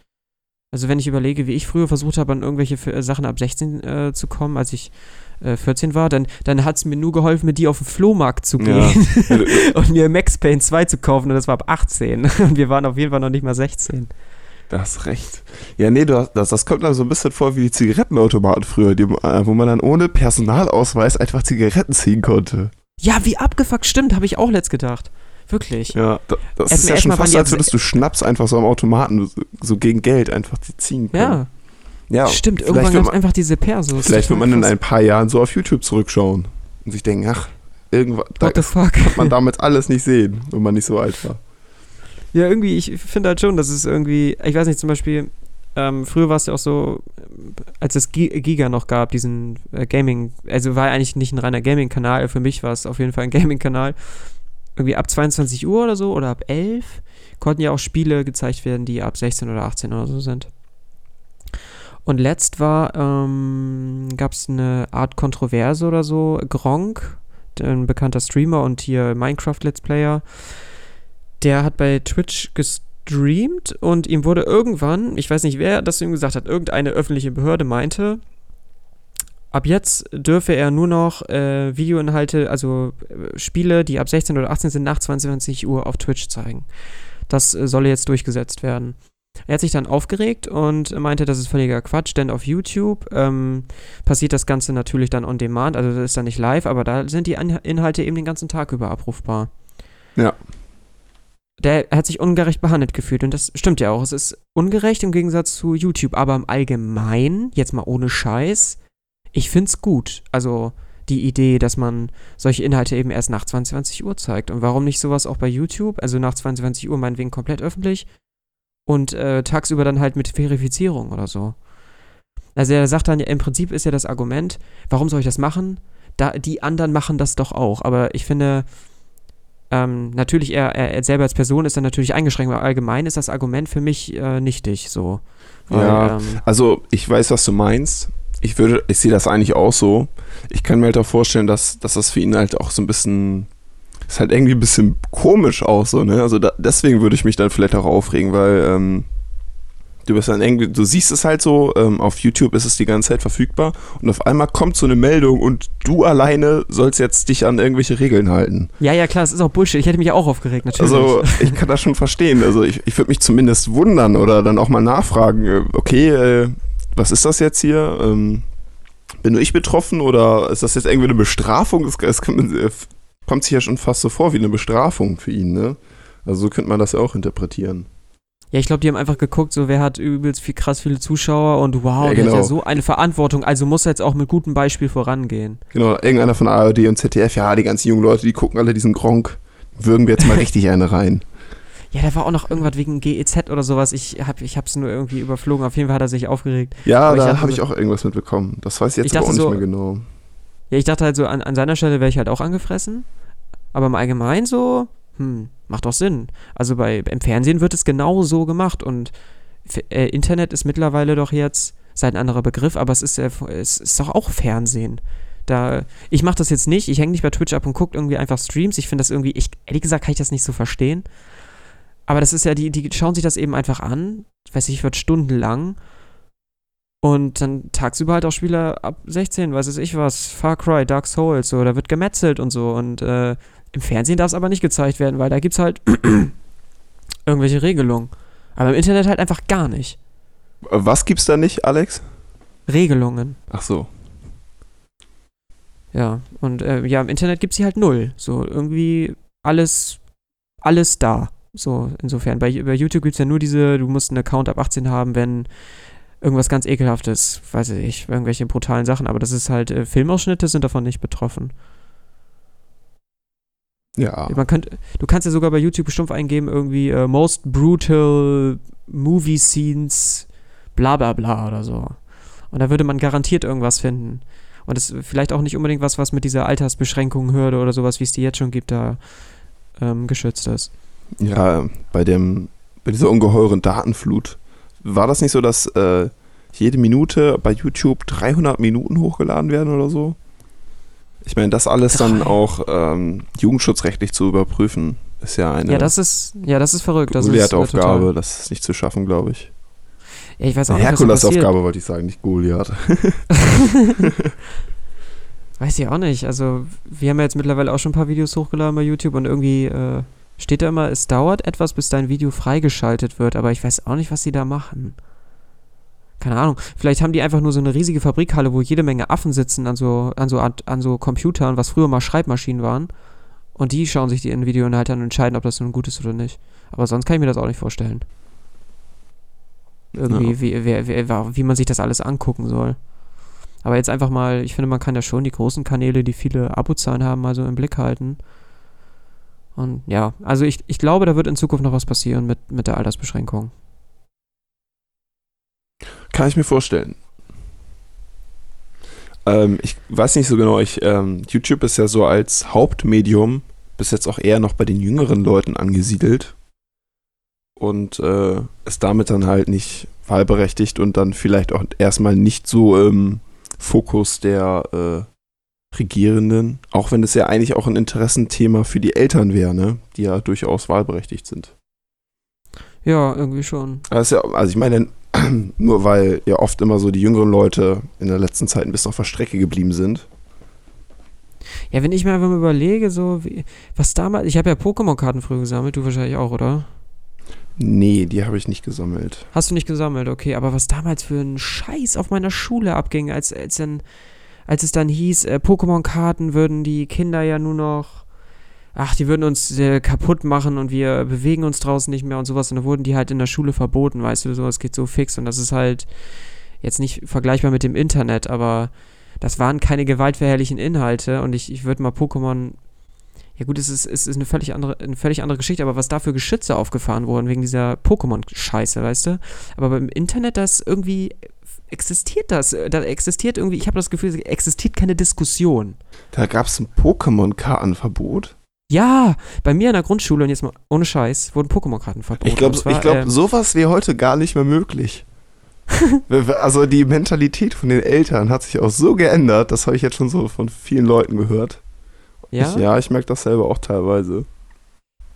Also wenn ich überlege, wie ich früher versucht habe, an irgendwelche Sachen ab 16 äh, zu kommen, als ich äh, 14 war, dann, dann hat es mir nur geholfen, mit dir auf den Flohmarkt zu gehen ja. und mir Max Payne 2 zu kaufen und das war ab 18 und wir waren auf jeden Fall noch nicht mal 16. Da hast recht. Ja, nee, du hast, das, das kommt dann so ein bisschen vor wie die Zigarettenautomaten früher, die, äh, wo man dann ohne Personalausweis einfach Zigaretten ziehen konnte. Ja, wie abgefuckt, stimmt, habe ich auch letzt gedacht. Wirklich. Ja, das erst, ist ja schon fast, als würdest du Schnaps einfach so am Automaten so gegen Geld einfach ziehen können. Ja, ja, Stimmt, irgendwann gab es einfach diese Persos. Vielleicht wird man in ein paar Jahren so auf YouTube zurückschauen und sich denken, ach, irgendwas da kann man damit alles nicht sehen, wenn man nicht so alt war. Ja, irgendwie, ich finde halt schon, dass es irgendwie, ich weiß nicht, zum Beispiel, ähm, früher war es ja auch so, als es Giga noch gab, diesen äh, Gaming, also war eigentlich nicht ein reiner Gaming-Kanal, für mich war es auf jeden Fall ein Gaming-Kanal. Irgendwie ab 22 Uhr oder so oder ab 11 konnten ja auch Spiele gezeigt werden, die ab 16 oder 18 oder so sind. Und letzt war, ähm, gab es eine Art Kontroverse oder so. Gronk, ein bekannter Streamer und hier Minecraft-Let's Player, der hat bei Twitch gestreamt und ihm wurde irgendwann, ich weiß nicht wer das ihm gesagt hat, irgendeine öffentliche Behörde meinte, ab jetzt dürfe er nur noch äh, Videoinhalte, also äh, Spiele, die ab 16 oder 18 sind, nach 22 Uhr auf Twitch zeigen. Das äh, solle jetzt durchgesetzt werden. Er hat sich dann aufgeregt und meinte, das ist völliger Quatsch, denn auf YouTube ähm, passiert das Ganze natürlich dann on demand, also das ist dann nicht live, aber da sind die Inhalte eben den ganzen Tag über abrufbar. Ja. Der hat sich ungerecht behandelt gefühlt und das stimmt ja auch. Es ist ungerecht im Gegensatz zu YouTube, aber im Allgemeinen, jetzt mal ohne Scheiß, ich find's gut. Also die Idee, dass man solche Inhalte eben erst nach 22 Uhr zeigt. Und warum nicht sowas auch bei YouTube? Also nach 22 Uhr meinetwegen komplett öffentlich und äh, tagsüber dann halt mit Verifizierung oder so. Also er sagt dann, im Prinzip ist ja das Argument, warum soll ich das machen? Da, die anderen machen das doch auch. Aber ich finde, ähm, natürlich, er, er, selber als Person ist dann natürlich eingeschränkt, aber allgemein ist das Argument für mich äh, nichtig so. Weil, ja, ähm, also ich weiß, was du meinst ich würde, ich sehe das eigentlich auch so. Ich kann mir halt auch vorstellen, dass, dass das für ihn halt auch so ein bisschen, ist halt irgendwie ein bisschen komisch auch so, ne? Also da, deswegen würde ich mich dann vielleicht auch aufregen, weil ähm, du bist dann irgendwie, du siehst es halt so, ähm, auf YouTube ist es die ganze Zeit verfügbar und auf einmal kommt so eine Meldung und du alleine sollst jetzt dich an irgendwelche Regeln halten. Ja, ja, klar, das ist auch Bullshit. Ich hätte mich auch aufgeregt, natürlich. Also ich kann das schon verstehen. Also ich, ich würde mich zumindest wundern oder dann auch mal nachfragen, äh, okay, äh, was ist das jetzt hier? Ähm, bin nur ich betroffen oder ist das jetzt irgendwie eine Bestrafung? Es, es kommt, sich ja schon fast so vor wie eine Bestrafung für ihn, ne? Also so könnte man das ja auch interpretieren. Ja, ich glaube, die haben einfach geguckt, so wer hat übelst viel krass viele Zuschauer und wow, ja, genau. der hat ja genau. so eine Verantwortung, also muss er jetzt auch mit gutem Beispiel vorangehen. Genau, irgendeiner von ARD und ZDF, ja, die ganzen jungen Leute, die gucken alle diesen Gronk, würgen wir jetzt mal richtig eine rein. Ja, da war auch noch irgendwas wegen GEZ oder sowas. Ich habe ich es nur irgendwie überflogen. Auf jeden Fall hat er sich aufgeregt. Ja, aber da habe ich auch irgendwas mitbekommen. Das weiß ich jetzt ich aber auch nicht so, mehr genau. Ja, ich dachte halt so, an, an seiner Stelle wäre ich halt auch angefressen. Aber im Allgemeinen so, hm, macht doch Sinn. Also bei, im Fernsehen wird es genau so gemacht. Und äh, Internet ist mittlerweile doch jetzt, sei ein anderer Begriff, aber es ist, äh, es ist doch auch Fernsehen. Da, ich mache das jetzt nicht, ich hänge nicht bei Twitch ab und gucke irgendwie einfach Streams. Ich finde das irgendwie, ich, ehrlich gesagt, kann ich das nicht so verstehen. Aber das ist ja, die, die schauen sich das eben einfach an, weiß ich, wird stundenlang. Und dann tagsüber halt auch Spieler ab 16, weiß ich was, Far Cry, Dark Souls, so, da wird gemetzelt und so. Und äh, im Fernsehen darf es aber nicht gezeigt werden, weil da gibt es halt irgendwelche Regelungen. Aber im Internet halt einfach gar nicht. Was gibt's da nicht, Alex? Regelungen. Ach so. Ja, und äh, ja, im Internet gibt es sie halt null. So, irgendwie alles, alles da. So, insofern. Bei, bei YouTube gibt es ja nur diese, du musst einen Account ab 18 haben, wenn irgendwas ganz ekelhaftes, weiß ich, irgendwelche brutalen Sachen, aber das ist halt, äh, Filmausschnitte sind davon nicht betroffen. Ja. Man könnt, du kannst ja sogar bei YouTube stumpf eingeben, irgendwie uh, Most Brutal Movie Scenes, bla bla bla oder so. Und da würde man garantiert irgendwas finden. Und das ist vielleicht auch nicht unbedingt was, was mit dieser Altersbeschränkung, Hürde oder sowas, wie es die jetzt schon gibt, da ähm, geschützt ist ja, bei dem, bei dieser ungeheuren Datenflut, war das nicht so, dass äh, jede Minute bei YouTube 300 Minuten hochgeladen werden oder so? Ich meine, das alles dann auch ähm, jugendschutzrechtlich zu überprüfen, ist ja eine. Ja, das ist, ja, das ist verrückt. Das Goliath-Aufgabe, das ist nicht zu schaffen, glaube ich. Ja, ich weiß auch nicht, Herkules-Aufgabe wollte ich sagen, nicht Goliath. weiß ich auch nicht. Also, wir haben ja jetzt mittlerweile auch schon ein paar Videos hochgeladen bei YouTube und irgendwie äh, steht da immer, es dauert etwas, bis dein Video freigeschaltet wird, aber ich weiß auch nicht, was sie da machen. Keine Ahnung. Vielleicht haben die einfach nur so eine riesige Fabrikhalle, wo jede Menge Affen sitzen an so, an so, an so Computern, was früher mal Schreibmaschinen waren. Und die schauen sich die in Videoinhalte an und entscheiden, ob das nun gut ist oder nicht. Aber sonst kann ich mir das auch nicht vorstellen. Irgendwie, ja. wie, wie, wie, wie man sich das alles angucken soll. Aber jetzt einfach mal, ich finde, man kann ja schon die großen Kanäle, die viele Abozahlen haben, mal so im Blick halten. Und ja, also ich, ich glaube, da wird in Zukunft noch was passieren mit, mit der Altersbeschränkung. Kann ich mir vorstellen. Ähm, ich weiß nicht so genau, ich, ähm, YouTube ist ja so als Hauptmedium bis jetzt auch eher noch bei den jüngeren Leuten angesiedelt und äh, ist damit dann halt nicht wahlberechtigt und dann vielleicht auch erstmal nicht so im Fokus der äh, Regierenden, auch wenn es ja eigentlich auch ein Interessenthema für die Eltern wäre, ne? die ja durchaus wahlberechtigt sind. Ja, irgendwie schon. Also, also ich meine, nur weil ja oft immer so die jüngeren Leute in der letzten Zeit ein bisschen auf der Strecke geblieben sind. Ja, wenn ich mir einfach mal überlege, so wie, was damals, ich habe ja Pokémon-Karten früher gesammelt, du wahrscheinlich auch, oder? Nee, die habe ich nicht gesammelt. Hast du nicht gesammelt, okay. Aber was damals für ein Scheiß auf meiner Schule abging, als, als, dann, als es dann hieß, äh, Pokémon-Karten würden die Kinder ja nur noch. Ach, die würden uns äh, kaputt machen und wir bewegen uns draußen nicht mehr und sowas. Und dann wurden die halt in der Schule verboten, weißt du, sowas geht so fix. Und das ist halt jetzt nicht vergleichbar mit dem Internet, aber das waren keine gewaltverherrlichen Inhalte. Und ich, ich würde mal Pokémon ja gut, es ist, es ist eine völlig andere, eine völlig andere Geschichte, aber was da für Geschütze aufgefahren wurden wegen dieser Pokémon-Scheiße, weißt du? Aber beim Internet, das irgendwie existiert das. Da existiert irgendwie, ich habe das Gefühl, es existiert keine Diskussion. Da gab es ein Pokémon-Kartenverbot. Ja, bei mir in der Grundschule, und jetzt mal ohne Scheiß, wurden Pokémon-Karten verboten. Ich glaube, glaub, ähm, sowas wäre heute gar nicht mehr möglich. also die Mentalität von den Eltern hat sich auch so geändert, das habe ich jetzt schon so von vielen Leuten gehört. Ja? Ich, ja, ich merke das selber auch teilweise.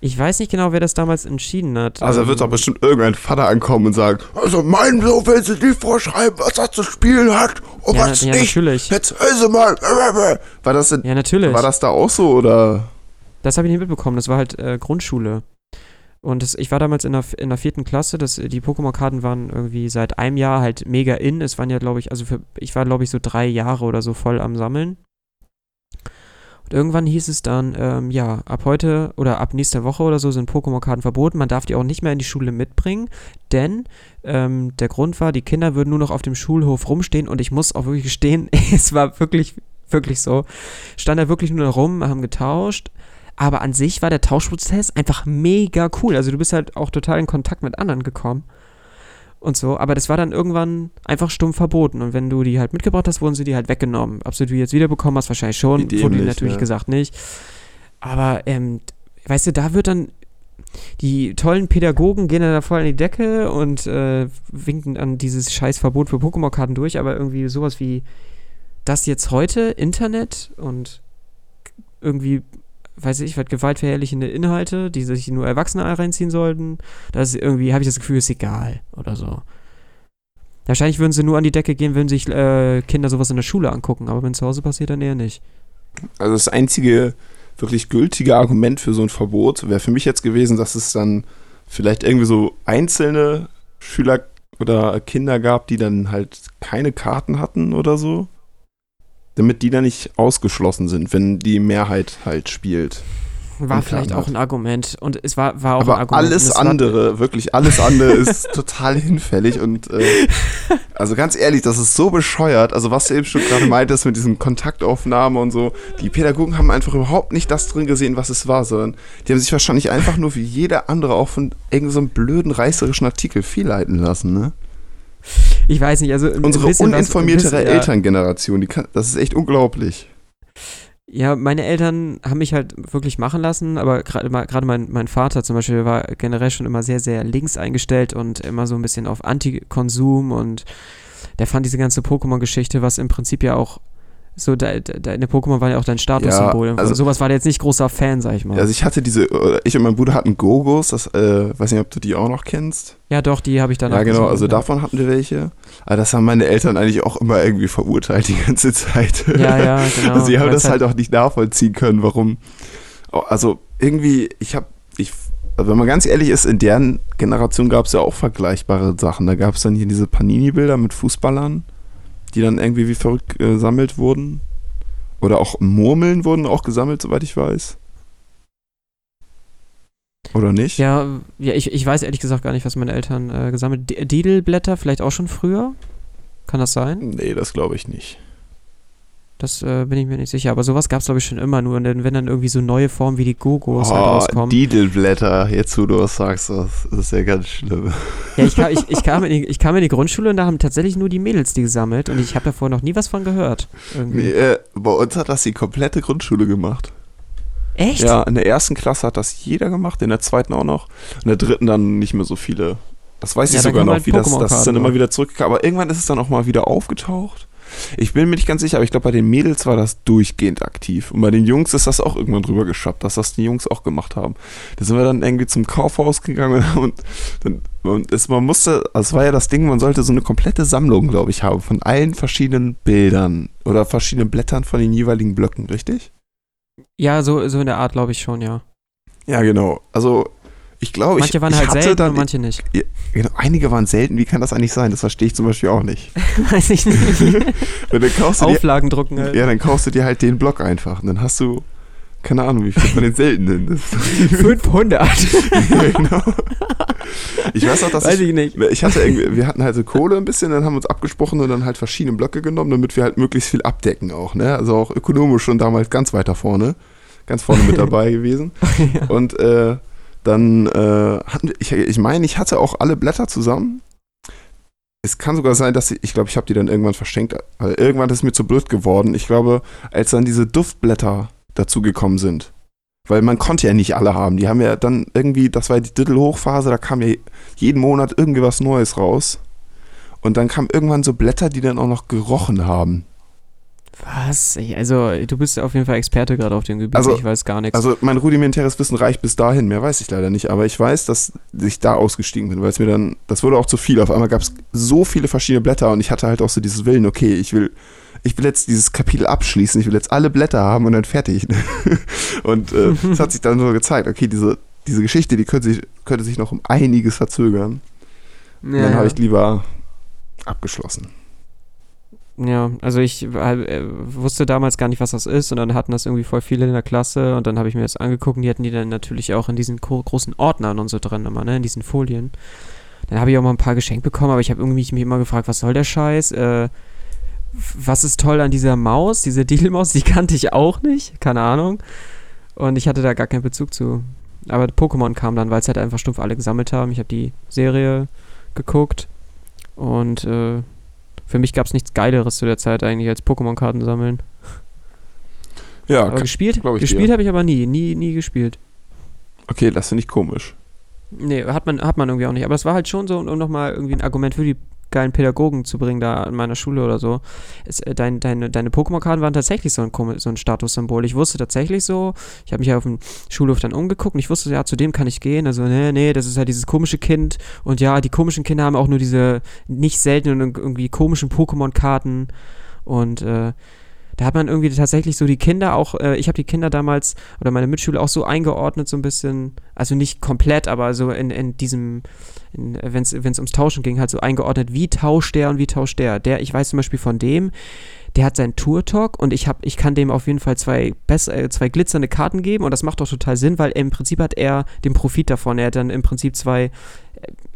Ich weiß nicht genau, wer das damals entschieden hat. Also da wird doch ähm, bestimmt irgendein Vater ankommen und sagen, also mein Sohn will sie nicht vorschreiben, was er zu spielen hat und ja, was ja, nicht. natürlich. Jetzt hör mal. War das, in, ja, natürlich. war das da auch so oder? Das habe ich nicht mitbekommen, das war halt äh, Grundschule. Und das, ich war damals in der, in der vierten Klasse, das, die Pokémon-Karten waren irgendwie seit einem Jahr halt mega in. Es waren ja, glaube ich, also für, ich war, glaube ich, so drei Jahre oder so voll am Sammeln. Und irgendwann hieß es dann, ähm, ja, ab heute oder ab nächster Woche oder so sind Pokémon-Karten verboten. Man darf die auch nicht mehr in die Schule mitbringen, denn ähm, der Grund war, die Kinder würden nur noch auf dem Schulhof rumstehen und ich muss auch wirklich gestehen, es war wirklich, wirklich so. Stand da wirklich nur rum, haben getauscht. Aber an sich war der Tauschprozess einfach mega cool. Also du bist halt auch total in Kontakt mit anderen gekommen und so. Aber das war dann irgendwann einfach stumm verboten. Und wenn du die halt mitgebracht hast, wurden sie die halt weggenommen. Ob du die jetzt wiederbekommen hast, wahrscheinlich schon. Dämlich, wurde natürlich ja. gesagt nicht. Aber, ähm, weißt du, da wird dann. Die tollen Pädagogen gehen dann da voll an die Decke und äh, winken an dieses scheiß Verbot für Pokémon-Karten durch, aber irgendwie sowas wie das jetzt heute, Internet und irgendwie weiß ich, was gewaltverherrlichende Inhalte, die sich nur Erwachsene reinziehen sollten. Das ist irgendwie, habe ich das Gefühl, ist egal oder so. Wahrscheinlich würden sie nur an die Decke gehen, wenn sich äh, Kinder sowas in der Schule angucken, aber wenn es zu Hause passiert, dann eher nicht. Also das einzige wirklich gültige Argument für so ein Verbot wäre für mich jetzt gewesen, dass es dann vielleicht irgendwie so einzelne Schüler oder Kinder gab, die dann halt keine Karten hatten oder so damit die da nicht ausgeschlossen sind, wenn die Mehrheit halt spielt. War vielleicht auch ein Argument. Und es war, war auch Aber ein Argument. Alles andere, wirklich alles andere ist total hinfällig. Und äh, also ganz ehrlich, das ist so bescheuert. Also was du eben schon gerade meintest mit diesen Kontaktaufnahmen und so. Die Pädagogen haben einfach überhaupt nicht das drin gesehen, was es war, sondern die haben sich wahrscheinlich einfach nur wie jeder andere auch von irgendeinem so blöden reißerischen Artikel fehlleiten lassen, ne? Ich weiß nicht, also. Unsere uninformiertere was, Elterngeneration, die kann, das ist echt unglaublich. Ja, meine Eltern haben mich halt wirklich machen lassen, aber gerade mein, mein Vater zum Beispiel war generell schon immer sehr, sehr links eingestellt und immer so ein bisschen auf Antikonsum und der fand diese ganze Pokémon-Geschichte, was im Prinzip ja auch so, de, deine Pokémon waren ja auch dein Statussymbol. Ja, also sowas war der jetzt nicht großer Fan, sag ich mal. Also ich hatte diese, ich und mein Bruder hatten Gogos, das, äh, weiß nicht, ob du die auch noch kennst. Ja, doch, die habe ich dann Ja, genau, also ja. davon hatten wir welche. Aber das haben meine Eltern eigentlich auch immer irgendwie verurteilt die ganze Zeit. Ja, ja, genau. Also sie haben das halt auch nicht nachvollziehen können, warum. Also irgendwie, ich habe, ich, also wenn man ganz ehrlich ist, in deren Generation gab es ja auch vergleichbare Sachen. Da gab es dann hier diese Panini-Bilder mit Fußballern die dann irgendwie wie verrückt gesammelt wurden. Oder auch Murmeln wurden auch gesammelt, soweit ich weiß. Oder nicht? Ja, ja ich, ich weiß ehrlich gesagt gar nicht, was meine Eltern äh, gesammelt haben. Didelblätter vielleicht auch schon früher? Kann das sein? Nee, das glaube ich nicht. Das äh, bin ich mir nicht sicher. Aber sowas gab es, glaube ich, schon immer. Nur wenn dann irgendwie so neue Formen wie die Gogos oh, halt rauskommen. Didelblätter, jetzt wo du was sagst, das ist ja ganz schlimm. Ja, ich, kam, ich, ich, kam in die, ich kam in die Grundschule und da haben tatsächlich nur die Mädels die gesammelt. Und ich habe davor noch nie was von gehört. Nee, äh, bei uns hat das die komplette Grundschule gemacht. Echt? Ja, in der ersten Klasse hat das jeder gemacht, in der zweiten auch noch. In der dritten dann nicht mehr so viele. Das weiß ich ja, sogar noch, halt wie das, das ist dann immer wieder zurückgekommen. Aber irgendwann ist es dann auch mal wieder aufgetaucht. Ich bin mir nicht ganz sicher, aber ich glaube, bei den Mädels war das durchgehend aktiv. Und bei den Jungs ist das auch irgendwann drüber geschafft, dass das die Jungs auch gemacht haben. Da sind wir dann irgendwie zum Kaufhaus gegangen und, dann, und es, man musste, es war ja das Ding, man sollte so eine komplette Sammlung, glaube ich, haben von allen verschiedenen Bildern oder verschiedenen Blättern von den jeweiligen Blöcken, richtig? Ja, so, so in der Art, glaube ich schon, ja. Ja, genau. Also Ich glaube, manche ich, waren ich halt selten dann, und manche nicht. Ja, genau, einige waren selten. Wie kann das eigentlich sein? Das verstehe ich zum Beispiel auch nicht. Weiß ich nicht. Wenn kaufst du dir, Auflagen drucken halt. ja, dann kaufst du dir halt den Block einfach und dann hast du keine Ahnung, wie viel von den seltenen. Ist 500. ja, genau. Ich weiß auch, dass Weiß ich, ich nicht. ich hatte irgendwie, wir hatten halt so Kohle ein bisschen, dann haben wir uns abgesprochen und dann halt verschiedene Blöcke genommen, damit wir halt möglichst viel abdecken auch, ne? Also auch ökonomisch schon damals ganz weiter vorne, ganz vorne mit dabei gewesen. ja. Und äh, dann äh, hatten ich, ich meine, ich hatte auch alle Blätter zusammen. Es kann sogar sein, dass ich, ich glaube, ich habe die dann irgendwann verschenkt. Weil irgendwann ist mir zu blöd geworden. Ich glaube, als dann diese Duftblätter dazugekommen sind. Weil man konnte ja nicht alle haben. Die haben ja dann irgendwie, das war die Dittel-Hochphase, da kam ja jeden Monat irgendwie was Neues raus. Und dann kamen irgendwann so Blätter, die dann auch noch gerochen haben. Was? Also, du bist auf jeden Fall Experte gerade auf dem Gebiet. Also- ich weiß gar nichts. Also mein rudimentäres Wissen reicht bis dahin, mehr weiß ich leider nicht, aber ich weiß, dass ich da ausgestiegen bin, weil es mir dann, das wurde auch zu viel. Auf einmal gab es so viele verschiedene Blätter und ich hatte halt auch so dieses Willen, okay, ich will, ich will jetzt dieses Kapitel abschließen, ich will jetzt alle Blätter haben und dann fertig. und äh, es hat sich dann so gezeigt, okay, diese, diese Geschichte, die könnte sich, könnte sich noch um einiges verzögern. Und ja, dann habe ich lieber abgeschlossen. Ja, also ich äh, wusste damals gar nicht, was das ist und dann hatten das irgendwie voll viele in der Klasse und dann habe ich mir das angeguckt und die hatten die dann natürlich auch in diesen gro großen Ordnern und so drin immer, ne, in diesen Folien. Dann habe ich auch mal ein paar geschenkt bekommen, aber ich habe irgendwie mich immer gefragt, was soll der Scheiß? Äh, was ist toll an dieser Maus, diese Diddlemaus, die kannte ich auch nicht, keine Ahnung. Und ich hatte da gar keinen Bezug zu. Aber Pokémon kam dann, weil es halt einfach stumpf alle gesammelt haben. Ich habe die Serie geguckt und äh, für mich gab es nichts Geileres zu der Zeit eigentlich als Pokémon-Karten sammeln. Ja, Aber gespielt, gespielt habe ich aber nie, nie, nie gespielt. okay, das finde ich komisch. Nee, hat man, hat man irgendwie auch nicht. Aber es war halt schon so, um nochmal irgendwie ein Argument für die geilen Pädagogen zu bringen, da an meiner Schule oder so. Es, äh, dein, deine deine Pokémon-Karten waren tatsächlich so ein, so ein Statussymbol. Ich wusste tatsächlich so, ich habe mich ja auf dem Schulhof dann umgeguckt und ich wusste, ja, zu dem kann ich gehen. Also, nee, nee, das ist halt dieses komische Kind. Und ja, die komischen Kinder haben auch nur diese nicht seltenen und irgendwie komischen Pokémon-Karten. Und äh, da hat man irgendwie tatsächlich so die Kinder auch, äh, ich habe die Kinder damals oder meine Mitschüler auch so eingeordnet, so ein bisschen, also nicht komplett, aber so in, in diesem, wenn es ums Tauschen ging, halt so eingeordnet, wie tauscht der und wie tauscht der. Der, ich weiß zum Beispiel von dem, der hat seinen Tour-Talk und ich, hab, ich kann dem auf jeden Fall zwei, bess- äh, zwei glitzernde Karten geben und das macht doch total Sinn, weil im Prinzip hat er den Profit davon. Er hat dann im Prinzip zwei, äh,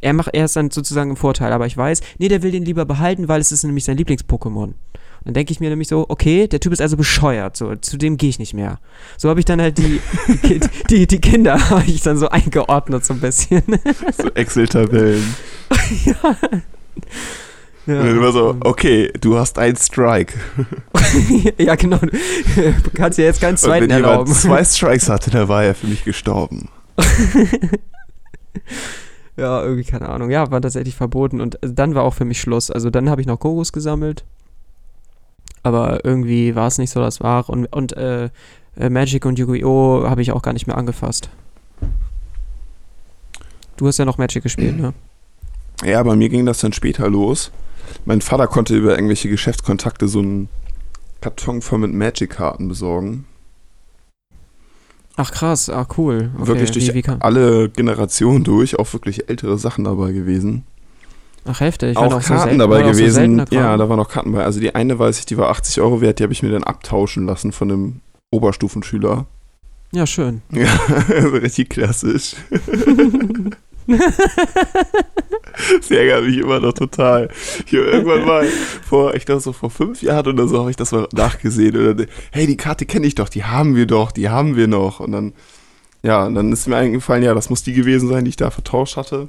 er, macht, er ist dann sozusagen im Vorteil, aber ich weiß, nee, der will den lieber behalten, weil es ist nämlich sein Lieblings-Pokémon. Dann denke ich mir nämlich so, okay, der Typ ist also bescheuert, so, zu dem gehe ich nicht mehr. So habe ich dann halt die, die, die, die Kinder habe ich dann so eingeordnet so ein bisschen. So Excel-Tabellen. ja. Ja. Und dann immer so, okay, du hast einen Strike. ja, genau. Du kannst dir jetzt keinen Und zweiten wenn jemand erlauben. zwei Strikes hatte, dann war er für mich gestorben. ja, irgendwie, keine Ahnung. Ja, war tatsächlich verboten. Und dann war auch für mich Schluss. Also dann habe ich noch Gogos gesammelt. Aber irgendwie war es nicht so das Wahre. Und, und äh, äh, Magic und Yu-Gi-Oh! habe ich auch gar nicht mehr angefasst. Du hast ja noch Magic gespielt, ne? Ja, bei mir ging das dann später los. Mein Vater konnte über irgendwelche Geschäftskontakte so einen Karton voll mit Magic-Karten besorgen. Ach krass, ah cool. Okay, Wirklich durch wie, wie alle Generationen durch, auch wirklich ältere Sachen dabei gewesen. Ach heftig. auch waren so Karten selten- dabei auch so gewesen. seltene ja, da waren auch Karten bei. Also die eine weiß ich, die war 80 Euro wert, die habe ich mir dann abtauschen lassen von einem Oberstufenschüler. Ja, schön. Ja, also richtig klassisch. Das ärgert mich immer noch total. Ich hab irgendwann mal vor, ich glaube so vor fünf Jahren oder so, habe ich das mal nachgesehen. Und dann, hey, die Karte kenne ich doch, die haben wir doch, die haben wir noch. Und dann, ja, und dann ist mir eingefallen, ja, das muss die gewesen sein, die ich da vertauscht hatte.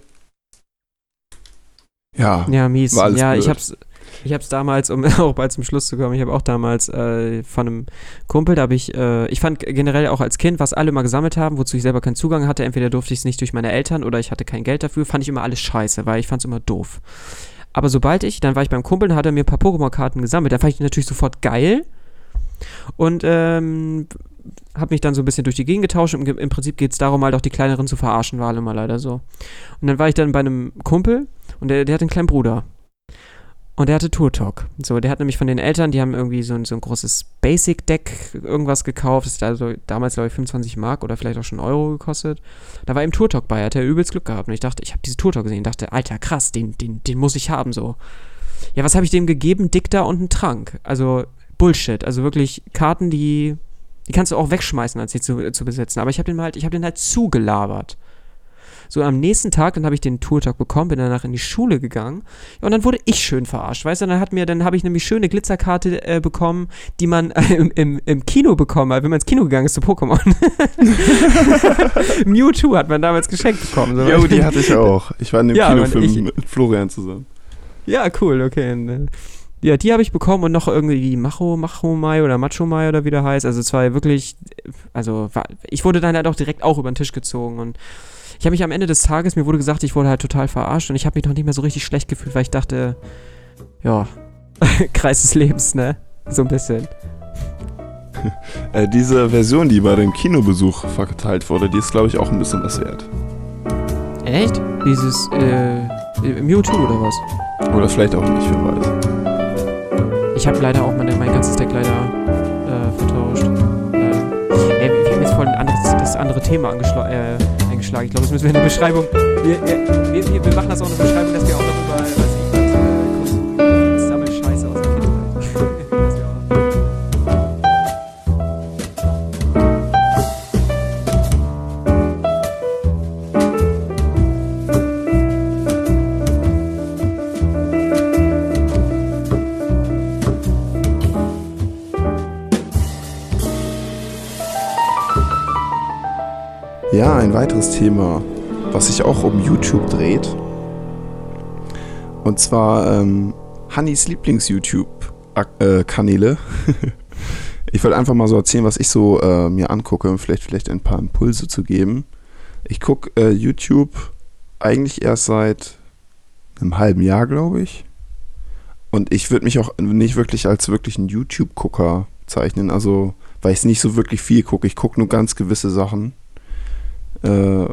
Ja, Ja, mies. Ja, ich blöd. hab's, ich hab's damals, um auch bald zum Schluss zu kommen, ich habe auch damals äh, von einem Kumpel, da habe ich, äh, ich fand generell auch als Kind, was alle immer gesammelt haben, wozu ich selber keinen Zugang hatte, entweder durfte ich es nicht durch meine Eltern oder ich hatte kein Geld dafür, fand ich immer alles scheiße, weil ich fand's immer doof. Aber sobald ich, dann war ich beim Kumpel, dann hat er mir ein paar Pokémon-Karten gesammelt, da fand ich die natürlich sofort geil und ähm, habe mich dann so ein bisschen durch die Gegend getauscht und im, im Prinzip geht es darum, halt auch die kleineren zu verarschen, war immer leider so. Und dann war ich dann bei einem Kumpel und der, der hat einen kleinen Bruder. Und der hatte Tour Talk. So, der hat nämlich von den Eltern, die haben irgendwie so ein, so ein großes Basic-Deck irgendwas gekauft. Das hat also damals, glaube ich, 25 Mark oder vielleicht auch schon Euro gekostet. Da war ihm Tour Talk bei, hat er übelst Glück gehabt. Und ich dachte, ich habe diese Tour Talk gesehen, dachte, Alter, krass, den, den, den muss ich haben, so. Ja, was habe ich dem gegeben? Dikta und einen Trank. Also Bullshit. Also wirklich Karten, die, die kannst du auch wegschmeißen, als sie zu, zu besetzen. Aber ich habe den halt, ich habe den halt zugelabert. So am nächsten Tag, dann habe ich den Tourtag bekommen, bin danach in die Schule gegangen und dann wurde ich schön verarscht, weißt du? Dann hat mir, dann habe ich nämlich schöne Glitzerkarte äh, bekommen, die man äh, im, im, im, Kino bekommen hat, wenn man ins Kino gegangen ist zu Pokémon. Mewtwo hat man damals geschenkt bekommen. So. Jo, die hatte ich auch. Ich war in dem ja, Kinofilm mit Florian zusammen. Ja, cool, okay. Ja, die habe ich bekommen und noch irgendwie Macho, Macho Mai oder Macho Mai oder wie der heißt. Also zwei wirklich, also ich wurde dann halt auch direkt auch über den Tisch gezogen und ich habe mich am Ende des Tages, mir wurde gesagt, ich wurde halt total verarscht und ich habe mich noch nicht mehr so richtig schlecht gefühlt, weil ich dachte, ja, Kreis des Lebens, ne? So ein bisschen. äh, diese Version, die bei dem Kinobesuch verteilt wurde, die ist, glaube ich, auch ein bisschen was wert. Echt? Dieses, äh, Mewtwo oder was? Oder vielleicht auch nicht, wer weiß. Ich habe leider auch meine, mein ganzes Deck leider äh, vertauscht. Äh, ey, wir haben jetzt voll ein anderes, das andere Thema angeschlagen. Äh, eingeschlagen. Ich glaube, das müssen wir in der Beschreibung. Wir, wir, wir machen das auch in der Beschreibung, dass wir auch darüber, weiteres Thema, was sich auch um YouTube dreht. Und zwar ähm, Hannis Lieblings-YouTube-Kanäle. Äh, ich wollte einfach mal so erzählen, was ich so äh, mir angucke, um vielleicht, vielleicht ein paar Impulse zu geben. Ich gucke äh, YouTube eigentlich erst seit einem halben Jahr, glaube ich. Und ich würde mich auch nicht wirklich als wirklich ein YouTube-Gucker zeichnen. Also, weil ich nicht so wirklich viel gucke. Ich gucke nur ganz gewisse Sachen äh,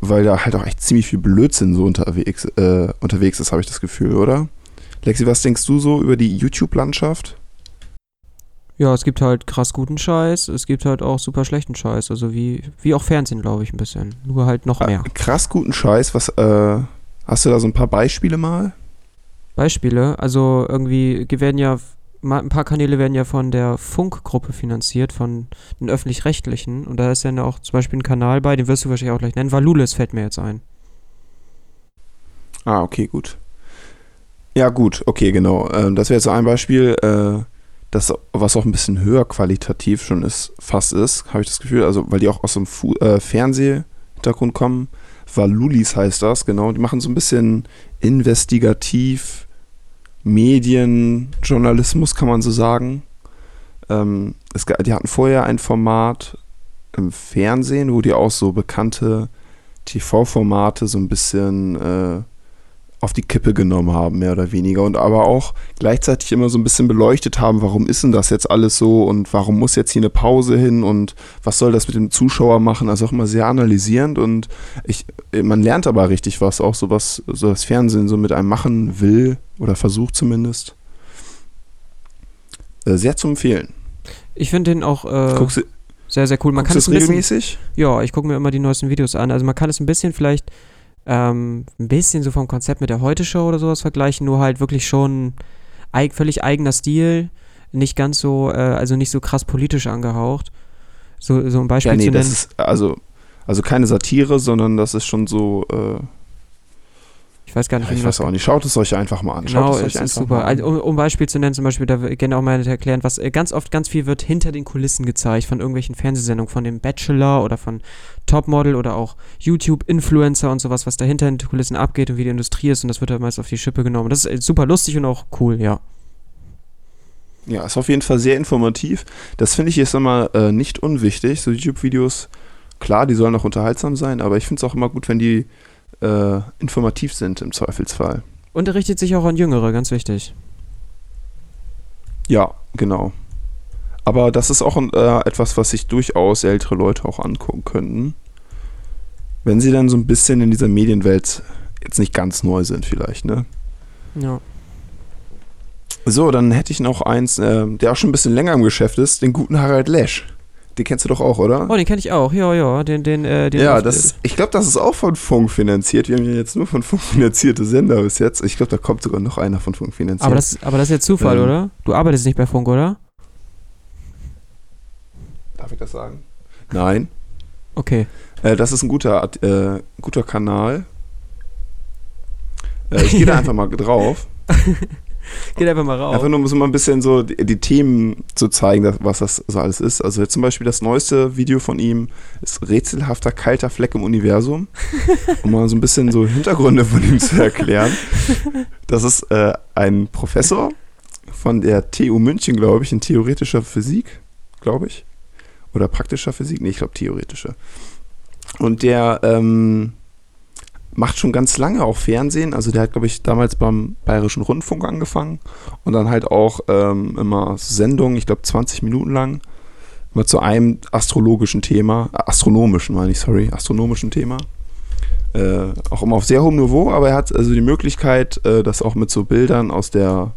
weil da halt auch echt ziemlich viel Blödsinn so unterwegs, äh, unterwegs ist, habe ich das Gefühl, oder? Lexi, was denkst du so über die YouTube-Landschaft? Ja, es gibt halt krass guten Scheiß, es gibt halt auch super schlechten Scheiß, also wie, wie auch Fernsehen, glaube ich, ein bisschen. Nur halt noch mehr. Äh, krass guten Scheiß, was, äh, hast du da so ein paar Beispiele mal? Beispiele, also irgendwie werden ja ein paar Kanäle werden ja von der Funkgruppe finanziert, von den öffentlich-rechtlichen. Und da ist ja auch zum Beispiel ein Kanal bei, den wirst du wahrscheinlich auch gleich nennen. Valulis fällt mir jetzt ein. Ah, okay, gut. Ja, gut, okay, genau. Ähm, das wäre jetzt so ein Beispiel, äh, das, was auch ein bisschen höher qualitativ schon ist, fast ist, habe ich das Gefühl. Also, weil die auch aus dem Fu äh, Fernsehhintergrund kommen. Valulis heißt das, genau. Die machen so ein bisschen investigativ Medienjournalismus, kann man so sagen. Ähm, es, die hatten vorher ein Format im Fernsehen, wo die auch so bekannte TV-Formate so ein bisschen äh, auf die Kippe genommen haben, mehr oder weniger. Und aber auch gleichzeitig immer so ein bisschen beleuchtet haben, warum ist denn das jetzt alles so und warum muss jetzt hier eine Pause hin und was soll das mit dem Zuschauer machen? Also auch immer sehr analysierend und ich, man lernt aber richtig was, auch so was so das Fernsehen so mit einem machen will oder versucht zumindest. Äh, sehr zu empfehlen. Ich finde den auch äh, sehr, sehr cool. Man kann es regelmäßig? ja, ich gucke mir immer die neuesten Videos an. Also man kann es ein bisschen vielleicht ähm, ein bisschen so vom Konzept mit der Heute-Show oder sowas vergleichen, nur halt wirklich schon eig völlig eigener Stil, nicht ganz so, äh, also nicht so krass politisch angehaucht. So, so ein Beispiel ja, nee, zu nennen. Das ist also, also keine Satire, sondern das ist schon so, äh, ich weiß gar nicht, ja, ich weiß auch nicht. Schaut es euch einfach mal an. Genau, es, es ist super. Also, um, um Beispiel zu nennen, zum Beispiel, da gerne auch mal erklären, was äh, ganz oft ganz viel wird hinter den Kulissen gezeigt von irgendwelchen Fernsehsendungen, von dem Bachelor oder von Topmodel oder auch YouTube-Influencer und sowas, was dahinter in den Kulissen abgeht und wie die Industrie ist und das wird halt meist auf die Schippe genommen. Das ist äh, super lustig und auch cool, ja. Ja, ist auf jeden Fall sehr informativ. Das finde ich jetzt immer äh, nicht unwichtig. So YouTube-Videos, klar, die sollen auch unterhaltsam sein, aber ich finde es auch immer gut, wenn die äh, informativ sind im Zweifelsfall. Und er richtet sich auch an Jüngere, ganz wichtig. Ja, genau. Aber das ist auch äh, etwas, was sich durchaus ältere Leute auch angucken könnten. Wenn sie dann so ein bisschen in dieser Medienwelt jetzt nicht ganz neu sind, vielleicht, ne? Ja. So, dann hätte ich noch eins, äh, der auch schon ein bisschen länger im Geschäft ist, den guten Harald Lesch. Den kennst du doch auch, oder? Oh, den kenne ich auch. Ja, ja, den, den, äh, den ja, das ist, ich glaube, das ist auch von Funk finanziert. Wir haben ja jetzt nur von Funk finanzierte Sender bis jetzt. Ich glaube, da kommt sogar noch einer von Funk finanziert. aber, das, aber das ist jetzt Zufall, Ähm. oder? Du arbeitest nicht bei Funk, oder? Darf ich das sagen? Nein. Okay. Äh, das ist ein guter, äh, guter Kanal. Äh, ich gehe da einfach mal drauf. Geht einfach mal raus. Einfach nur um so mal ein bisschen so die, die Themen zu zeigen, was das so alles ist. Also jetzt zum Beispiel das neueste Video von ihm ist rätselhafter kalter Fleck im Universum. um mal so ein bisschen so Hintergründe von ihm zu erklären. Das ist äh, ein Professor von der TU München, glaube ich, in theoretischer Physik, glaube ich. Oder praktischer Physik? Nee, ich glaube theoretische. Und der ähm, macht schon ganz lange auch Fernsehen. Also der hat, glaube ich, damals beim Bayerischen Rundfunk angefangen und dann halt auch ähm, immer Sendungen, ich glaube 20 Minuten lang, immer zu einem astrologischen Thema, äh, astronomischen meine ich, sorry, astronomischen Thema. Äh, auch immer auf sehr hohem Niveau, aber er hat also die Möglichkeit, äh, das auch mit so Bildern aus der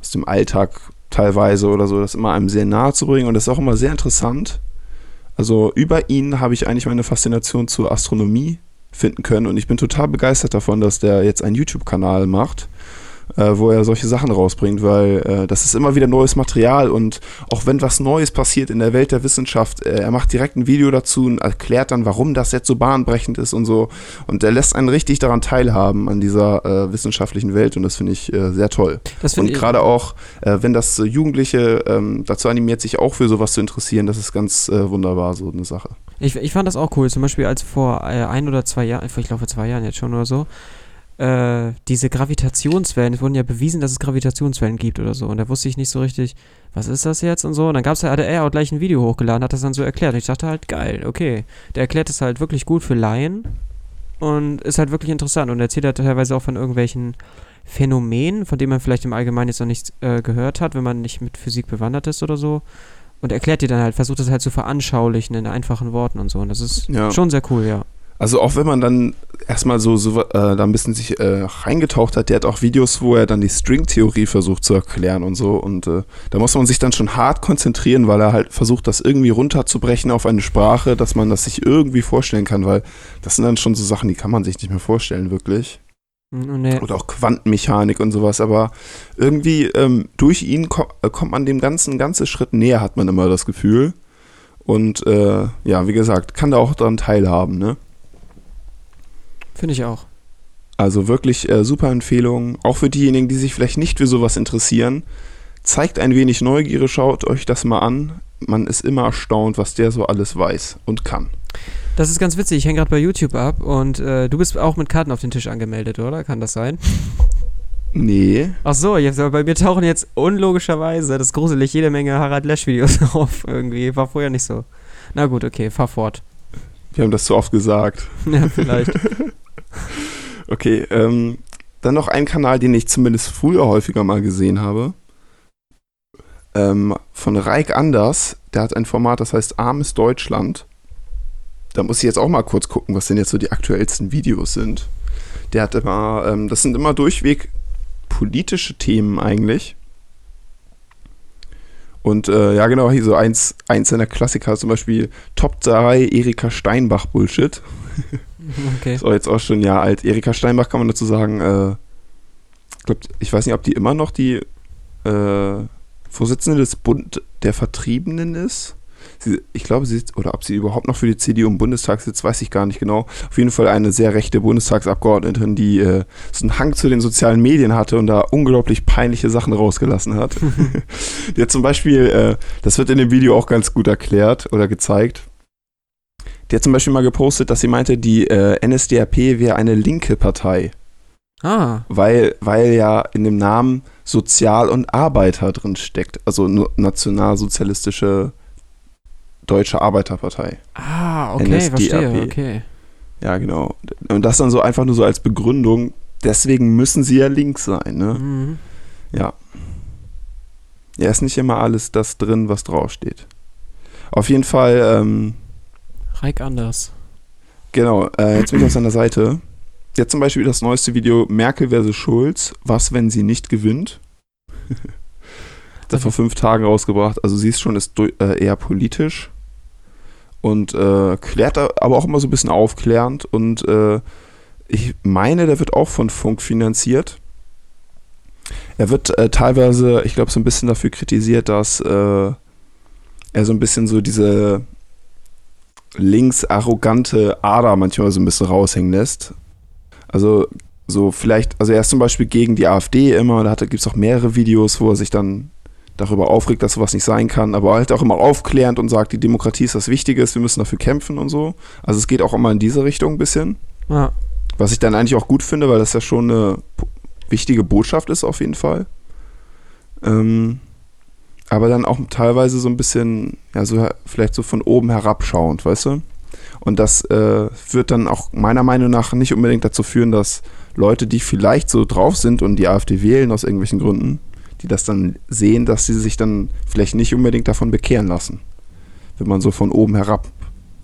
aus dem Alltag teilweise oder so, das immer einem sehr nahe zu bringen und das ist auch immer sehr interessant. Also über ihn habe ich eigentlich meine Faszination zur Astronomie finden können. Und ich bin total begeistert davon, dass der jetzt einen YouTube-Kanal macht, äh, wo er solche Sachen rausbringt, weil äh, das ist immer wieder neues Material und auch wenn was Neues passiert in der Welt der Wissenschaft, äh, er macht direkt ein Video dazu und erklärt dann, warum das jetzt so bahnbrechend ist und so und er lässt einen richtig daran teilhaben an dieser äh, wissenschaftlichen Welt und das finde ich äh, sehr toll. Und gerade auch, äh, wenn das Jugendliche ähm, dazu animiert, sich auch für sowas zu interessieren, das ist ganz wunderbar, so eine Sache. Ich, ich fand das auch cool. Zum Beispiel, als vor ein oder zwei Jahren, ich glaube vor zwei Jahren jetzt schon oder so, äh, diese Gravitationswellen, es wurden ja bewiesen, dass es Gravitationswellen gibt oder so. Und da wusste ich nicht so richtig, was ist das jetzt und so. Und dann gab es halt, hatte er auch gleich ein Video hochgeladen, hat das dann so erklärt. Und ich dachte halt, geil, okay. Der erklärt es halt wirklich gut für Laien und ist halt wirklich interessant. Und erzählt halt teilweise auch von irgendwelchen Phänomenen, von denen man vielleicht im Allgemeinen jetzt noch nichts äh, gehört hat, wenn man nicht mit Physik bewandert ist oder so. Und erklärt dir dann halt, versucht das halt zu veranschaulichen in einfachen Worten und so. Und das ist Ja. schon sehr cool, ja. Also auch wenn man dann erstmal so, so äh, da ein bisschen sich äh, reingetaucht hat, der hat auch Videos, wo er dann die Stringtheorie versucht zu erklären und so. Und äh, da muss man sich dann schon hart konzentrieren, weil er halt versucht, das irgendwie runterzubrechen auf eine Sprache, dass man das sich irgendwie vorstellen kann, weil das sind dann schon so Sachen, die kann man sich nicht mehr vorstellen, wirklich. Und er, Oder auch Quantenmechanik und sowas, aber irgendwie ähm, durch ihn ko äh, kommt man dem Ganzen ein ganzes Schritt näher, hat man immer das Gefühl. Und äh, ja, wie gesagt, kann da auch daran teilhaben, ne? Finde ich auch. Also wirklich äh, super Empfehlung, auch für diejenigen, die sich vielleicht nicht für sowas interessieren. Zeigt ein wenig Neugierde, schaut euch das mal an. Man ist immer erstaunt, was der so alles weiß und kann. Das ist ganz witzig. Ich hänge gerade bei YouTube ab und äh, du bist auch mit Karten auf den Tisch angemeldet, oder? Kann das sein? Nee. Ach so, jetzt, bei mir tauchen jetzt unlogischerweise, das ist gruselig, jede Menge Harald Lesch-Videos auf irgendwie. War vorher nicht so. Na gut, okay, fahr fort. Wir haben das zu oft gesagt. Ja, vielleicht. Okay, ähm, dann noch ein Kanal, den ich zumindest früher häufiger mal gesehen habe. Ähm, von Reik Anders. Der hat ein Format, das heißt Armes Deutschland. Da muss ich jetzt auch mal kurz gucken, was denn jetzt so die aktuellsten Videos sind. Der hat immer, ähm, das sind immer durchweg politische Themen eigentlich. Und äh, ja, genau, hier so eins, eins seiner Klassiker, zum Beispiel Top 3 Erika Steinbach Bullshit. Okay. Ist auch jetzt auch schon ein Jahr alt. Erika Steinbach kann man dazu sagen, äh, glaub, ich weiß nicht, ob die immer noch die äh, Vorsitzende des Bund der Vertriebenen ist. Sie, ich glaube, sie sitzt, oder ob sie überhaupt noch für die CDU im Bundestag sitzt, weiß ich gar nicht genau. Auf jeden Fall eine sehr rechte Bundestagsabgeordnetin, die äh, so einen Hang zu den sozialen Medien hatte und da unglaublich peinliche Sachen rausgelassen hat. die hat zum Beispiel, äh, das wird in dem Video auch ganz gut erklärt oder gezeigt, die hat zum Beispiel mal gepostet, dass sie meinte, die äh, NSDAP wäre eine linke Partei, Ah, weil, weil ja in dem Namen Sozial- und Arbeiter drin steckt. Also nationalsozialistische Deutsche Arbeiterpartei. ah, okay, NSDAP. verstehe, okay. Ja, genau. Und das dann so einfach nur so als Begründung, deswegen müssen sie ja links sein, ne? Mhm. Ja. Ja, ist nicht immer alles das drin, was draufsteht. Auf jeden Fall, ähm, Reik anders. Genau, äh, jetzt bin ich auf seiner Seite. Jetzt zum Beispiel das neueste Video Merkel versus Schulz. Was, wenn sie nicht gewinnt? Hat er vor fünf Tagen rausgebracht. Also siehst schon, ist äh, eher politisch und äh, klärt aber auch immer so ein bisschen aufklärend und äh, ich meine, der wird auch von Funk finanziert. Er wird äh, teilweise, ich glaube, so ein bisschen dafür kritisiert, dass äh, er so ein bisschen so diese links arrogante Ader manchmal so ein bisschen raushängen lässt. Also so vielleicht, also er ist zum Beispiel gegen die AfD immer, da gibt es auch mehrere Videos, wo er sich dann darüber aufregt, dass sowas nicht sein kann, aber halt auch immer aufklärend und sagt, die Demokratie ist das Wichtige, wir müssen dafür kämpfen und so. Also es geht auch immer in diese Richtung ein bisschen. Ja. Was ich dann eigentlich auch gut finde, weil das ja schon eine wichtige Botschaft ist auf jeden Fall. Ähm, aber dann auch teilweise so ein bisschen, ja, so vielleicht so von oben herabschauend, weißt du? Und das äh, wird dann auch meiner Meinung nach nicht unbedingt dazu führen, dass Leute, die vielleicht so drauf sind und die AfD wählen aus irgendwelchen Gründen, die das dann sehen, dass sie sich dann vielleicht nicht unbedingt davon bekehren lassen. Wenn man so von oben herab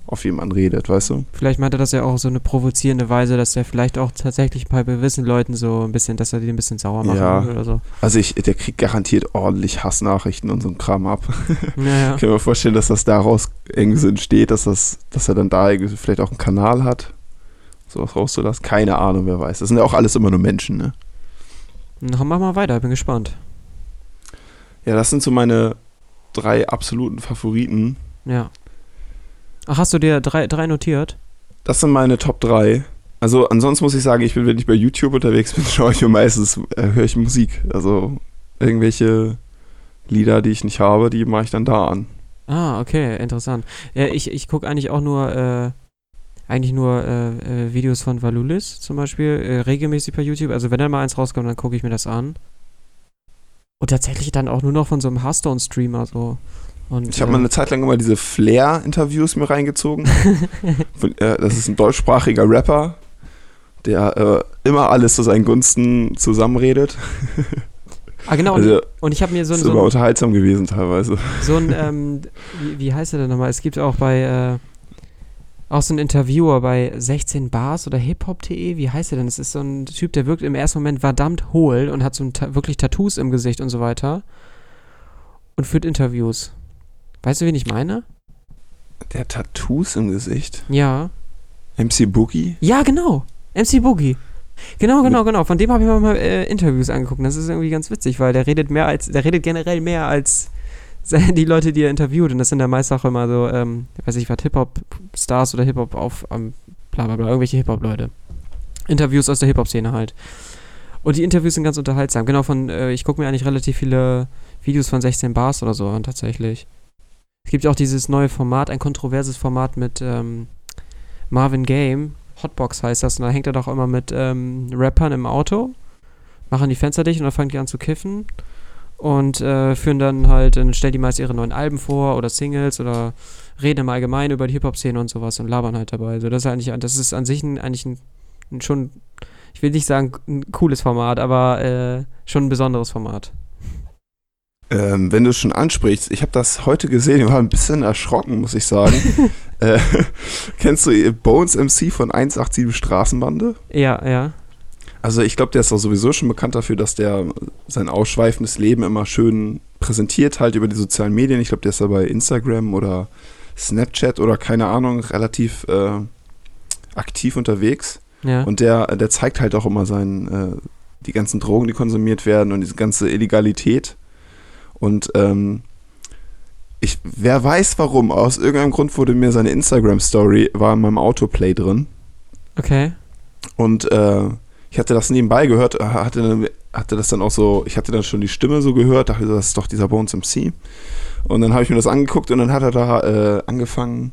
auf jemanden redet, weißt du? Vielleicht meint er das ja auch so eine provozierende Weise, dass er vielleicht auch tatsächlich bei gewissen Leuten so ein bisschen, dass er die ein bisschen sauer machen Ja. will oder so. Also ich, der kriegt garantiert ordentlich Hassnachrichten und so ein Kram ab. Naja. Ich kann mir vorstellen, dass das daraus irgendwie so entsteht, dass, das, dass er dann da vielleicht auch einen Kanal hat, sowas rauszulassen. Keine Ahnung, wer weiß. Das sind ja auch alles immer nur Menschen, ne? Na, mach mal weiter, bin gespannt. Ja, das sind so meine drei absoluten Favoriten. Ja. Ach, hast du dir drei, drei notiert? Das sind meine Top 3. Also ansonsten muss ich sagen, ich bin, wenn ich bei YouTube unterwegs bin, schaue ich mir meistens, äh, höre ich Musik. Also irgendwelche Lieder, die ich nicht habe, die mache ich dann da an. Ah, okay, interessant. Ja, ich, ich gucke eigentlich auch nur, äh, eigentlich nur äh, äh, Videos von Valulis zum Beispiel, äh, regelmäßig bei YouTube. Also wenn da mal eins rauskommt, dann gucke ich mir das an. Und tatsächlich dann auch nur noch von so einem Hearthstone-Streamer so. Und, Ich habe mal eine Zeit lang immer diese Flair-Interviews mir reingezogen. Äh, das ist ein deutschsprachiger Rapper, der äh, immer alles zu seinen Gunsten zusammenredet. Ah, genau. Also, und, ich habe mir so, ist so, ein- unterhaltsam gewesen teilweise. so ein, ähm, wie, wie heißt er denn nochmal? Es gibt auch bei, äh, auch so ein Interviewer bei 16 Bars oder hiphop.de. Wie heißt er denn? Das ist so ein Typ, der wirkt im ersten Moment verdammt hohl und hat so ein, Ta- wirklich Tattoos im Gesicht und so weiter. Und führt Interviews. Weißt du, wen ich meine? Der hat Tattoos im Gesicht. Ja. MC Boogie? Ja, genau. MC Boogie. Genau, genau, genau. Von dem habe ich mir mal äh, Interviews angeguckt. Das ist irgendwie ganz witzig, weil der redet mehr als, der redet generell mehr als die Leute, die er interviewt. Und das sind ja meist auch immer so, ähm, weiß ich was, Hip-Hop-Stars oder Hip-Hop auf, ähm, bla bla bla, irgendwelche Hip-Hop-Leute. Interviews aus der Hip-Hop-Szene halt. Und die Interviews sind ganz unterhaltsam. Genau, von, äh, ich gucke mir eigentlich relativ viele Videos von 16 Bars oder so an, tatsächlich. Es gibt ja auch dieses neue Format, ein kontroverses Format mit ähm, Marvin Game. Hotbox heißt das. Und da hängt er doch immer mit ähm, Rappern im Auto, machen die Fenster dicht und dann fangen die an zu kiffen. Und äh, führen dann halt, dann stellen die meist ihre neuen Alben vor oder Singles oder reden im Allgemeinen über die Hip-Hop-Szene und sowas und labern halt dabei. Also das ist eigentlich, das ist an sich ein, eigentlich ein, ein schon, ich will nicht sagen ein cooles Format, aber äh, schon ein besonderes Format. Ähm, wenn du es schon ansprichst, ich habe das heute gesehen, ich war ein bisschen erschrocken, muss ich sagen. äh, kennst du Bones MC von 187 Straßenbande? Ja, ja. Also ich glaube, der ist auch sowieso schon bekannt dafür, dass der sein ausschweifendes Leben immer schön präsentiert, halt über die sozialen Medien. Ich glaube, der ist da bei Instagram oder Snapchat oder keine Ahnung, relativ äh, aktiv unterwegs. Ja. Und der, der zeigt halt auch immer sein, äh, die ganzen Drogen, die konsumiert werden und diese ganze Illegalität. Und ähm, ich, wer weiß warum, aus irgendeinem Grund wurde mir seine Instagram-Story, war in meinem Autoplay drin. okay. Und äh, ich hatte das nebenbei gehört, äh, hatte, hatte das dann auch so, ich hatte dann schon die Stimme so gehört, dachte, das ist doch dieser Bones MC. Und dann habe ich mir das angeguckt und dann hat er da äh, angefangen,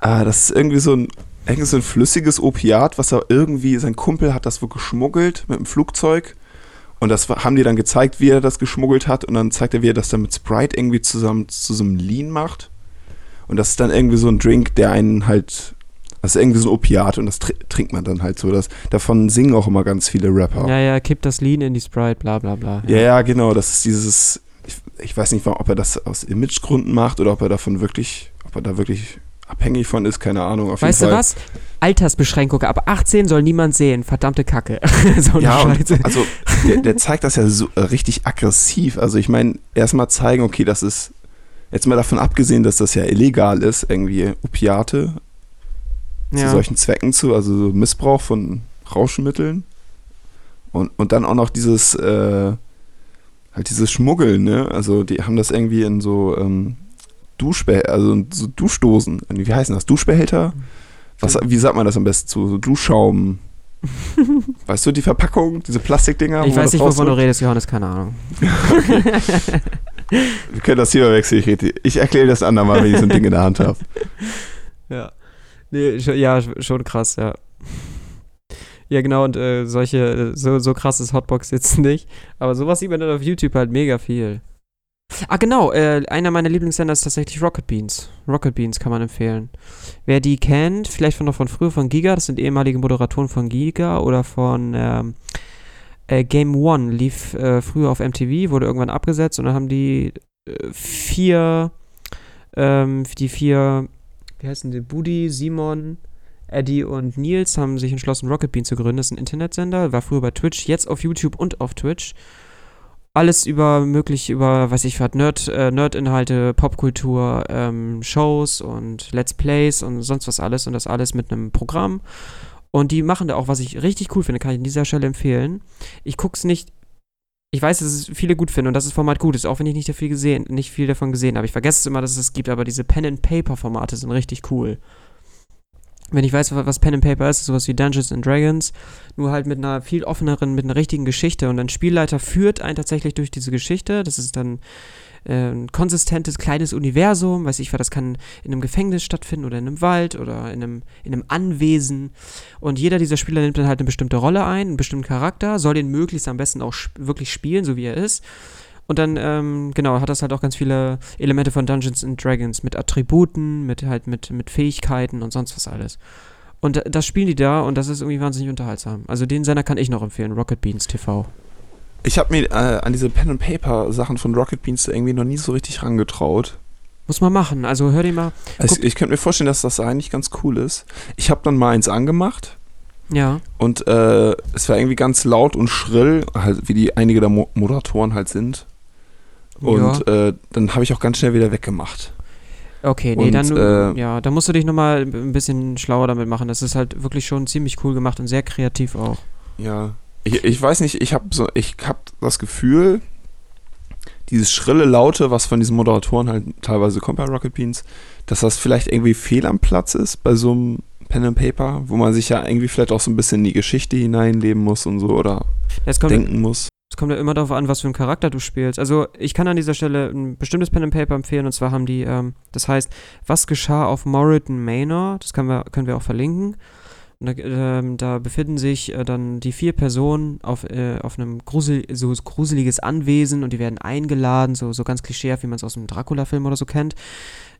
ah, das ist irgendwie so ein, irgendwie so ein flüssiges Opiat, was er irgendwie, sein Kumpel hat das wohl geschmuggelt mit dem Flugzeug. Und das haben die dann gezeigt, wie er das geschmuggelt hat. Und dann zeigt er, wie er das dann mit Sprite irgendwie zusammen zu so einem Lean macht. Und das ist dann irgendwie so ein Drink, der einen halt das ist irgendwie so ein Opiat und das tr trinkt man dann halt so. Das, davon singen auch immer ganz viele Rapper. Ja, ja, kippt das Lean in die Sprite, bla bla bla. Ja, ja, genau. Das ist dieses. Ich, ich weiß nicht, ob er das aus Imagegründen macht oder ob er davon wirklich, ob er da wirklich abhängig von ist, keine Ahnung. Auf weißt du was? Altersbeschränkung, ab 18 soll niemand sehen, verdammte Kacke. so ja, also der, der, zeigt das ja so äh, richtig aggressiv. Also ich meine, erstmal zeigen, okay, das ist, jetzt mal davon abgesehen, dass das ja illegal ist, irgendwie Opiate ja. zu solchen Zwecken zu, also so Missbrauch von Rauschmitteln. Und, und dann auch noch dieses, äh, halt dieses Schmuggeln, ne? Also die haben das irgendwie in so ähm, Duschbehälter, also so Duschdosen, wie heißen das? Duschbehälter? Was, wie sagt man das am besten zu? So Duschschaum. weißt du, die Verpackung, diese Plastikdinger? Ich weiß nicht, wovon du redest, Johannes, keine Ahnung. Wir können das hier wechseln. Ich, ich erkläre das andermal, wenn ich so ein Ding in der Hand habe. Ja. Nee, ja, schon krass, ja. Ja, genau, und äh, solche, so, so krass ist Hotbox jetzt nicht. Aber sowas sieht man dann auf YouTube halt mega viel. Ah, genau, äh, einer meiner Lieblingssender ist tatsächlich Rocket Beans. Rocket Beans kann man empfehlen. Wer die kennt, vielleicht von noch von früher von Giga, das sind ehemalige Moderatoren von Giga oder von ähm, äh, Game One, lief äh, früher auf MTV, wurde irgendwann abgesetzt und dann haben die äh, vier, ähm, die vier, wie heißen die, Budi, Simon, Eddie und Nils haben sich entschlossen, Rocket Bean zu gründen. Das ist ein Internetsender, war früher bei Twitch, jetzt auf YouTube und auf Twitch. Alles über möglich über, weiß ich was, Nerd, äh, Nerd-Inhalte, Popkultur, ähm, Shows und Let's Plays und sonst was alles und das alles mit einem Programm. Und die machen da auch, was ich richtig cool finde, kann ich an dieser Stelle empfehlen. Ich guck's nicht ich weiß, dass es viele gut finden und dass das Format gut ist, auch wenn ich nicht viel, gesehen, nicht viel davon gesehen habe. Ich vergesse es immer, dass es es gibt, aber diese Pen-and-Paper-Formate sind richtig cool wenn ich weiß, was Pen and Paper ist, sowas wie Dungeons and Dragons, nur halt mit einer viel offeneren, mit einer richtigen Geschichte. Und ein Spielleiter führt einen tatsächlich durch diese Geschichte. Das ist dann äh, ein konsistentes kleines Universum, weiß ich was, das kann in einem Gefängnis stattfinden oder in einem Wald oder in einem, in einem Anwesen. Und jeder dieser Spieler nimmt dann halt eine bestimmte Rolle ein, einen bestimmten Charakter, soll den möglichst am besten auch sp wirklich spielen, so wie er ist. Und dann, ähm, genau, hat das halt auch ganz viele Elemente von Dungeons and Dragons mit Attributen, mit halt mit, mit Fähigkeiten und sonst was alles. Und das spielen die da und das ist irgendwie wahnsinnig unterhaltsam. Also den Sender kann ich noch empfehlen, Rocket Beans TV. Ich habe mir äh, an diese Pen and Paper Sachen von Rocket Beans irgendwie noch nie so richtig rangetraut. Muss man machen. Also hör dir mal. Also ich könnte mir vorstellen, dass das eigentlich ganz cool ist. Ich habe dann mal eins angemacht. Ja. Und äh, es war irgendwie ganz laut und schrill, halt wie die einige der Mo Moderatoren halt sind. Und ja. äh, dann habe ich auch ganz schnell wieder weggemacht. Okay, nee, und, dann, äh, ja, da musst du dich nochmal ein bisschen schlauer damit machen. Das ist halt wirklich schon ziemlich cool gemacht und sehr kreativ auch. Ja, ich, ich weiß nicht, ich habe so, ich hab das Gefühl, dieses schrille Laute, was von diesen Moderatoren halt teilweise kommt bei Rocket Beans, dass das vielleicht irgendwie fehl am Platz ist bei so einem Pen and Paper, wo man sich ja irgendwie vielleicht auch so ein bisschen in die Geschichte hineinleben muss und so oder denken muss. Es kommt ja immer darauf an, was für einen Charakter du spielst. Also ich kann an dieser Stelle ein bestimmtes Pen and Paper empfehlen und zwar haben die, ähm, das heißt, was geschah auf Moreton Manor, das können wir, können wir auch verlinken. Da, ähm, da, befinden sich äh, dann die vier Personen auf, äh, auf einem grusel, so gruseliges Anwesen und die werden eingeladen, so, so ganz klischeehaft, wie man es aus einem Dracula-Film oder so kennt.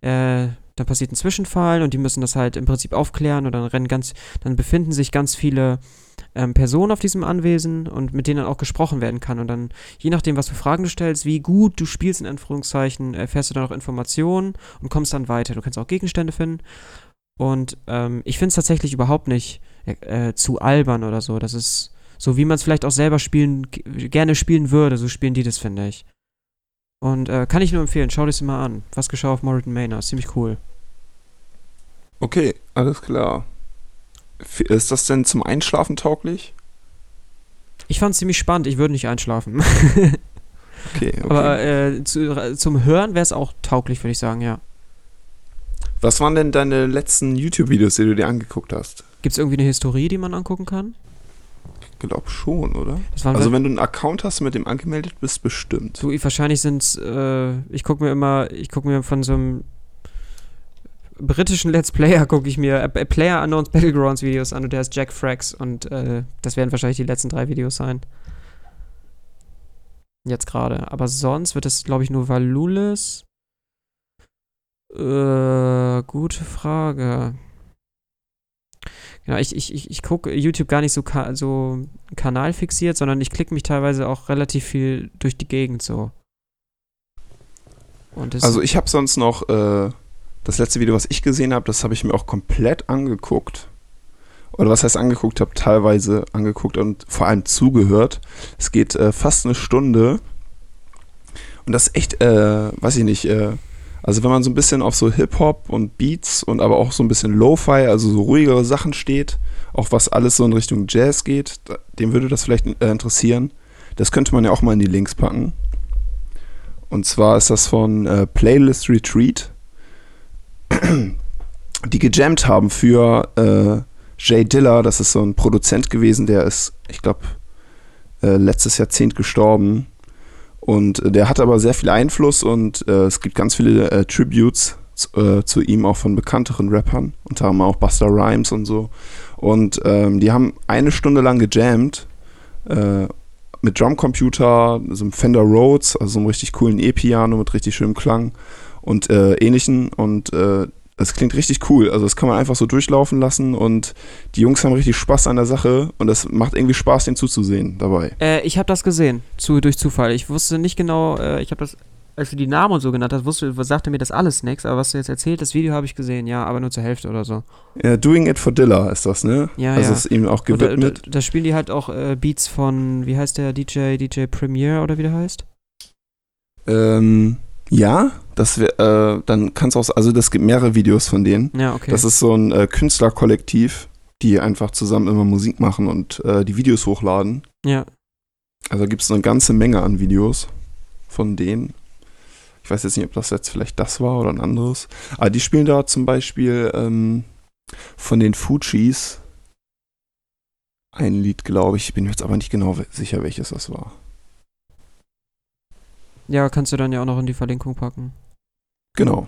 Äh, dann passiert ein Zwischenfall und die müssen das halt im Prinzip aufklären und dann rennen ganz, dann befinden sich ganz viele ähm, Personen auf diesem Anwesen und mit denen dann auch gesprochen werden kann. Und dann, je nachdem, was für Fragen du stellst, wie gut du spielst, in Anführungszeichen, erfährst du dann auch Informationen und kommst dann weiter. Du kannst auch Gegenstände finden. Und ähm, ich finde es tatsächlich überhaupt nicht äh, zu albern oder so. Das ist so, wie man es vielleicht auch selber spielen, gerne spielen würde. So spielen die das, finde ich. Und äh, kann ich nur empfehlen, schau dir das mal an. Was geschah auf Moritan Manor? Ist ziemlich cool. Okay, alles klar. Ist das denn zum Einschlafen tauglich? Ich fand es ziemlich spannend. Ich würde nicht einschlafen. okay, okay. Aber äh, zu, zum Hören wäre es auch tauglich, würde ich sagen, ja. Was waren denn deine letzten YouTube-Videos, die du dir angeguckt hast? Gibt es irgendwie eine Historie, die man angucken kann? Ich glaube schon, oder? Also wenn du einen Account hast, mit dem angemeldet bist, bestimmt. Du, wahrscheinlich sind es, äh, ich gucke mir immer, ich gucke mir von so einem britischen Let's Player gucke ich mir äh, Player Unknowns Battlegrounds Videos an und der ist Jack Frax und äh, das werden wahrscheinlich die letzten drei Videos sein. Jetzt gerade. Aber sonst wird es, glaube ich, nur Valulis. Äh, gute Frage. Genau, ich, ich, ich, ich gucke YouTube gar nicht so, ka so kanalfixiert, sondern ich klicke mich teilweise auch relativ viel durch die Gegend so. also ich habe sonst noch äh, das letzte Video, was ich gesehen habe, das habe ich mir auch komplett angeguckt. Oder was heißt angeguckt habe, teilweise angeguckt und vor allem zugehört. Es geht äh, fast eine Stunde. Und das ist echt, äh, weiß ich nicht, äh, also wenn man so ein bisschen auf so Hip-Hop und Beats und aber auch so ein bisschen Lo-Fi, also so ruhigere Sachen steht, auch was alles so in Richtung Jazz geht, dem würde das vielleicht äh, interessieren. Das könnte man ja auch mal in die Links packen. Und zwar ist das von äh, Playlist Retreat, die gejammt haben für äh, Jay Diller. Das ist so ein Produzent gewesen, der ist, ich glaube, äh, letztes Jahrzehnt gestorben. Und der hat aber sehr viel Einfluss und äh, es gibt ganz viele äh, Tributes äh, zu ihm, auch von bekannteren Rappern, unter anderem auch Buster Rhymes und so. Und ähm, die haben eine Stunde lang gejammt äh, mit Drumcomputer, so einem Fender Rhodes, also so einem richtig coolen E-Piano mit richtig schönem Klang und äh, ähnlichen. Und es klingt richtig cool. Also das kann man einfach so durchlaufen lassen und die Jungs haben richtig Spaß an der Sache und es macht irgendwie Spaß, den zuzusehen dabei. Äh, ich habe das gesehen, zu, durch Zufall. Ich wusste nicht genau, äh, ich habe das, als du die Namen und so genannt hast, wusste, sagte mir das alles nichts, aber was du jetzt erzählt, das Video habe ich gesehen, ja, aber nur zur Hälfte oder so. Ja, Doing It for Dilla ist das, ne? Ja, also ja. ist ihm auch Und da, da, gewidmet. da spielen die halt auch äh, Beats von, wie heißt der DJ, DJ Premier oder wie der heißt? Ähm, ja, das wär, äh, dann kannst auch, also das gibt mehrere Videos von denen. Ja, okay. Das ist so ein äh, Künstlerkollektiv, die einfach zusammen immer Musik machen und äh, die Videos hochladen. ja. Also gibt es eine ganze Menge an Videos von denen. Ich weiß jetzt nicht, ob das jetzt vielleicht das war oder ein anderes. Aber die spielen da zum Beispiel ähm, von den Fujis ein Lied, glaube ich. Ich bin mir jetzt aber nicht genau sicher, welches das war. Ja, kannst du dann ja auch noch in die Verlinkung packen. Genau.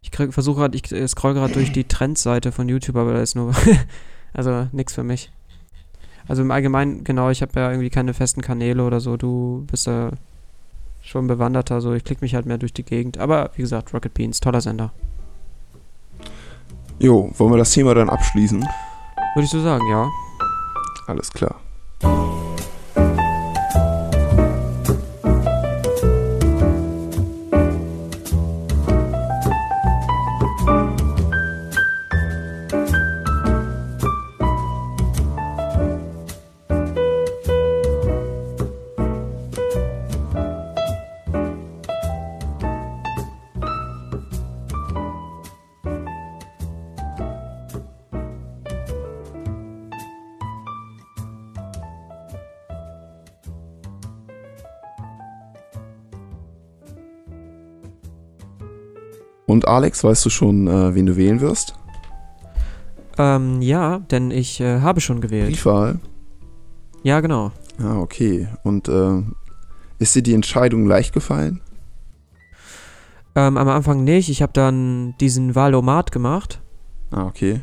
Ich versuche gerade, ich äh, scroll gerade durch die Trendseite von YouTube, aber da ist nur, also nix für mich. Also im Allgemeinen, genau, ich habe ja irgendwie keine festen Kanäle oder so. Du bist da schon bewanderter, so ich klicke mich halt mehr durch die Gegend. Aber wie gesagt, Rocket Beans, toller Sender. Jo, wollen wir das Thema dann abschließen? Würde ich so sagen, ja. Alles klar. Und Alex, weißt du schon, äh, wen du wählen wirst? Ähm, ja, denn ich äh, habe schon gewählt. Briefwahl. Ja, genau. Ah, okay. Und äh, ist dir die Entscheidung leicht gefallen? Ähm, am Anfang nicht. Ich habe dann diesen Wahlomat gemacht. Ah, okay.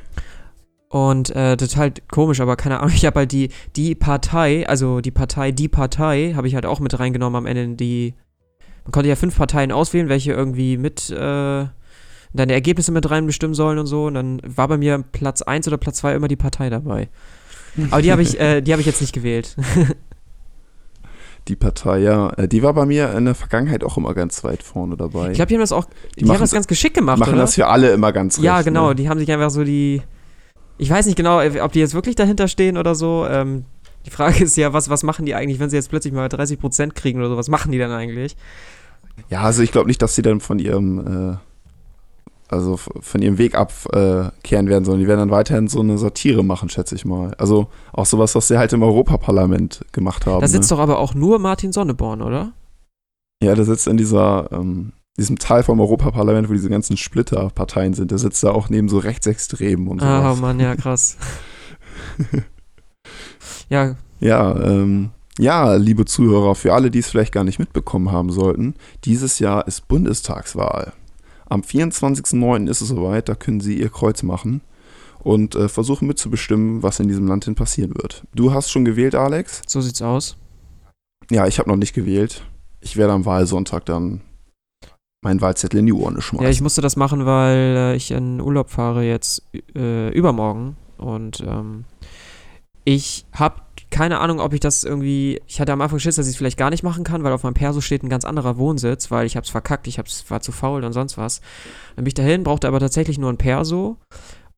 Und äh, total komisch, aber keine Ahnung, ich habe halt die, die Partei, also die Partei, die Partei, habe ich halt auch mit reingenommen am Ende die. Man konnte ja fünf Parteien auswählen, welche irgendwie mit äh, deine Ergebnisse mit rein bestimmen sollen und so. Und dann war bei mir Platz 1 oder Platz 2 immer die Partei dabei. Aber die habe ich, äh, die habe ich jetzt nicht gewählt. Die Partei, ja. Äh, Die war bei mir in der Vergangenheit auch immer ganz weit vorne dabei. Ich glaube, die haben das auch, die, machen haben das ganz geschickt gemacht, machen oder? das für alle immer ganz ja, recht, genau, Ne? die haben sich einfach so die. Ich weiß nicht genau, äh, ob die jetzt wirklich dahinter stehen oder so. Ähm, die Frage ist ja, was, was machen die eigentlich, wenn sie jetzt plötzlich mal 30% kriegen oder so? Was machen die dann eigentlich? Ja, also ich glaube nicht, dass sie dann von ihrem, äh, also von ihrem Weg abkehren äh, werden, sondern die werden dann weiterhin so eine Satire machen, schätze ich mal. Also auch sowas, was sie halt im Europaparlament gemacht haben. Da sitzt ne? doch aber auch nur Martin Sonneborn, oder? Ja, der sitzt in dieser, ähm, diesem Teil vom Europaparlament, wo diese ganzen Splitterparteien sind. Der sitzt da auch neben so Rechtsextremen und Ah, sowas. Mann, ja, krass. ja, Ja, ähm, ja, liebe Zuhörer, für alle, die es vielleicht gar nicht mitbekommen haben sollten, dieses Jahr ist Bundestagswahl. Am 24.09. ist es soweit, da können Sie Ihr Kreuz machen und äh, versuchen mitzubestimmen, was in diesem Land hin passieren wird. Du hast schon gewählt, Alex? so sieht's aus. Ja, ich habe noch nicht gewählt. Ich werde am Wahlsonntag dann meinen Wahlzettel in die Urne schmeißen. Ja, ich musste das machen, weil äh, ich in Urlaub fahre jetzt äh, übermorgen. Und ähm, ich habe keine Ahnung, ob ich das irgendwie. Ich hatte am Anfang Schiss, dass ich es vielleicht gar nicht machen kann, weil auf meinem Perso steht ein ganz anderer Wohnsitz, weil ich hab's verkackt, ich hab's, war zu faul und sonst was. Dann bin ich dahin, brauchte aber tatsächlich nur ein Perso.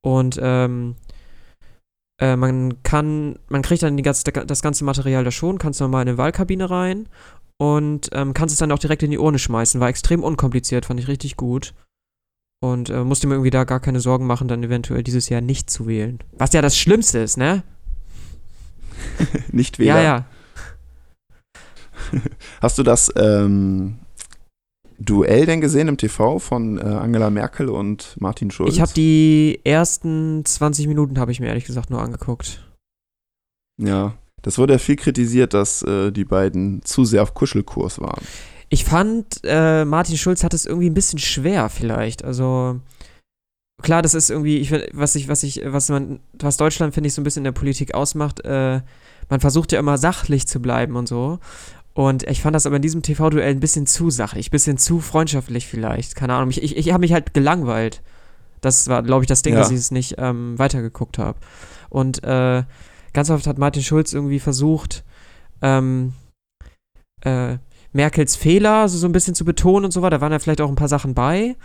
Und ähm, äh, man kann, man kriegt dann ganze, das ganze Material da schon, kannst nochmal in eine Wahlkabine rein und ähm, kannst es dann auch direkt in die Urne schmeißen. War extrem unkompliziert, fand ich richtig gut. Und äh, musste mir irgendwie da gar keine Sorgen machen, dann eventuell dieses Jahr nicht zu wählen. Was ja das Schlimmste ist, ne? nicht wählen. Ja, ja. Hast du das ähm, Duell denn gesehen im TV von äh, Angela Merkel und Martin Schulz? Ich habe die ersten 20 Minuten, habe ich mir ehrlich gesagt nur angeguckt. Ja, das wurde ja viel kritisiert, dass äh, die beiden zu sehr auf Kuschelkurs waren. Ich fand, äh, Martin Schulz hat es irgendwie ein bisschen schwer vielleicht. Also klar, das ist irgendwie, ich, was ich, was ich, was man, was Deutschland finde ich so ein bisschen in der Politik ausmacht. Äh, man versucht ja immer sachlich zu bleiben und so. Und ich fand das aber in diesem TV-Duell ein bisschen zu sachlich, ein bisschen zu freundschaftlich vielleicht. Keine Ahnung. Ich, ich, ich habe mich halt gelangweilt. Das war, glaube ich, das Ding, ja. dass ich es nicht ähm, weitergeguckt habe. Und äh, ganz oft hat Martin Schulz irgendwie versucht, ähm, äh, Merkels Fehler so, so ein bisschen zu betonen und so weiter. Da waren ja vielleicht auch ein paar Sachen bei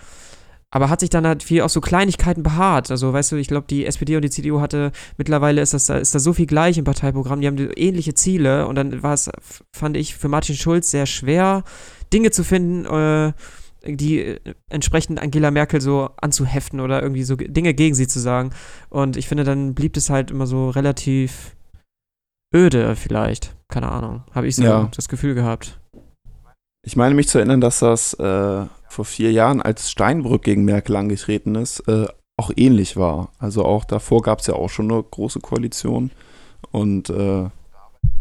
aber hat sich dann halt viel auf so Kleinigkeiten beharrt. Also, weißt du, ich glaube, die SPD und die CDU hatte, mittlerweile ist das ist da so viel gleich im Parteiprogramm, die haben ähnliche Ziele und dann war es, fand ich, für Martin Schulz sehr schwer, Dinge zu finden, äh, die äh, entsprechend Angela Merkel so anzuheften oder irgendwie so Dinge gegen sie zu sagen. Und ich finde, dann blieb es halt immer so relativ öde, vielleicht. Keine Ahnung. Habe ich so ja. das Gefühl gehabt. Ich meine mich zu erinnern, dass das äh, vor vier Jahren, als Steinbrück gegen Merkel angetreten ist, äh, auch ähnlich war. Also auch davor gab es ja auch schon eine große Koalition. Und äh,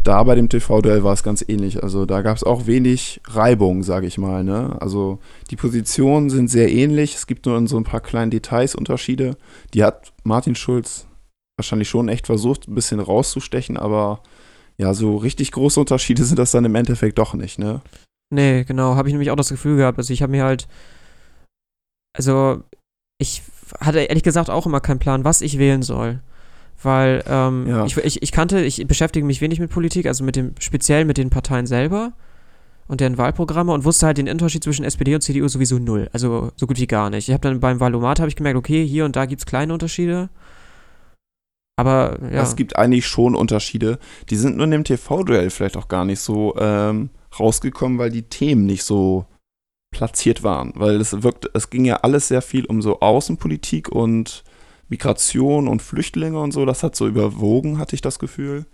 da bei dem TV-Duell war es ganz ähnlich. Also da gab es auch wenig Reibung, sage ich mal. Ne? Also die Positionen sind sehr ähnlich. Es gibt nur in so ein paar kleinen Details Unterschiede. Die hat Martin Schulz wahrscheinlich schon echt versucht, ein bisschen rauszustechen, aber ja, so richtig große Unterschiede sind das dann im Endeffekt doch nicht, ne? Nee, genau, habe ich nämlich auch das Gefühl gehabt. Also ich habe mir halt, also ich hatte ehrlich gesagt auch immer keinen Plan, was ich wählen soll. Weil ähm, ja. ich, ich, ich kannte, ich beschäftige mich wenig mit Politik, also mit dem, speziell mit den Parteien selber und deren Wahlprogramme und wusste halt den Unterschied zwischen SPD und CDU sowieso null. Also so gut wie gar nicht. Ich habe dann beim Valomat habe ich gemerkt, okay, hier und da gibt es kleine Unterschiede. Aber ja. Es gibt eigentlich schon Unterschiede. Die sind nur in dem TV-Duell vielleicht auch gar nicht so ähm, rausgekommen, weil die Themen nicht so platziert waren. Weil es wirkt, es ging ja alles sehr viel um so Außenpolitik und Migration und Flüchtlinge und so. Das hat so überwogen, hatte ich das Gefühl.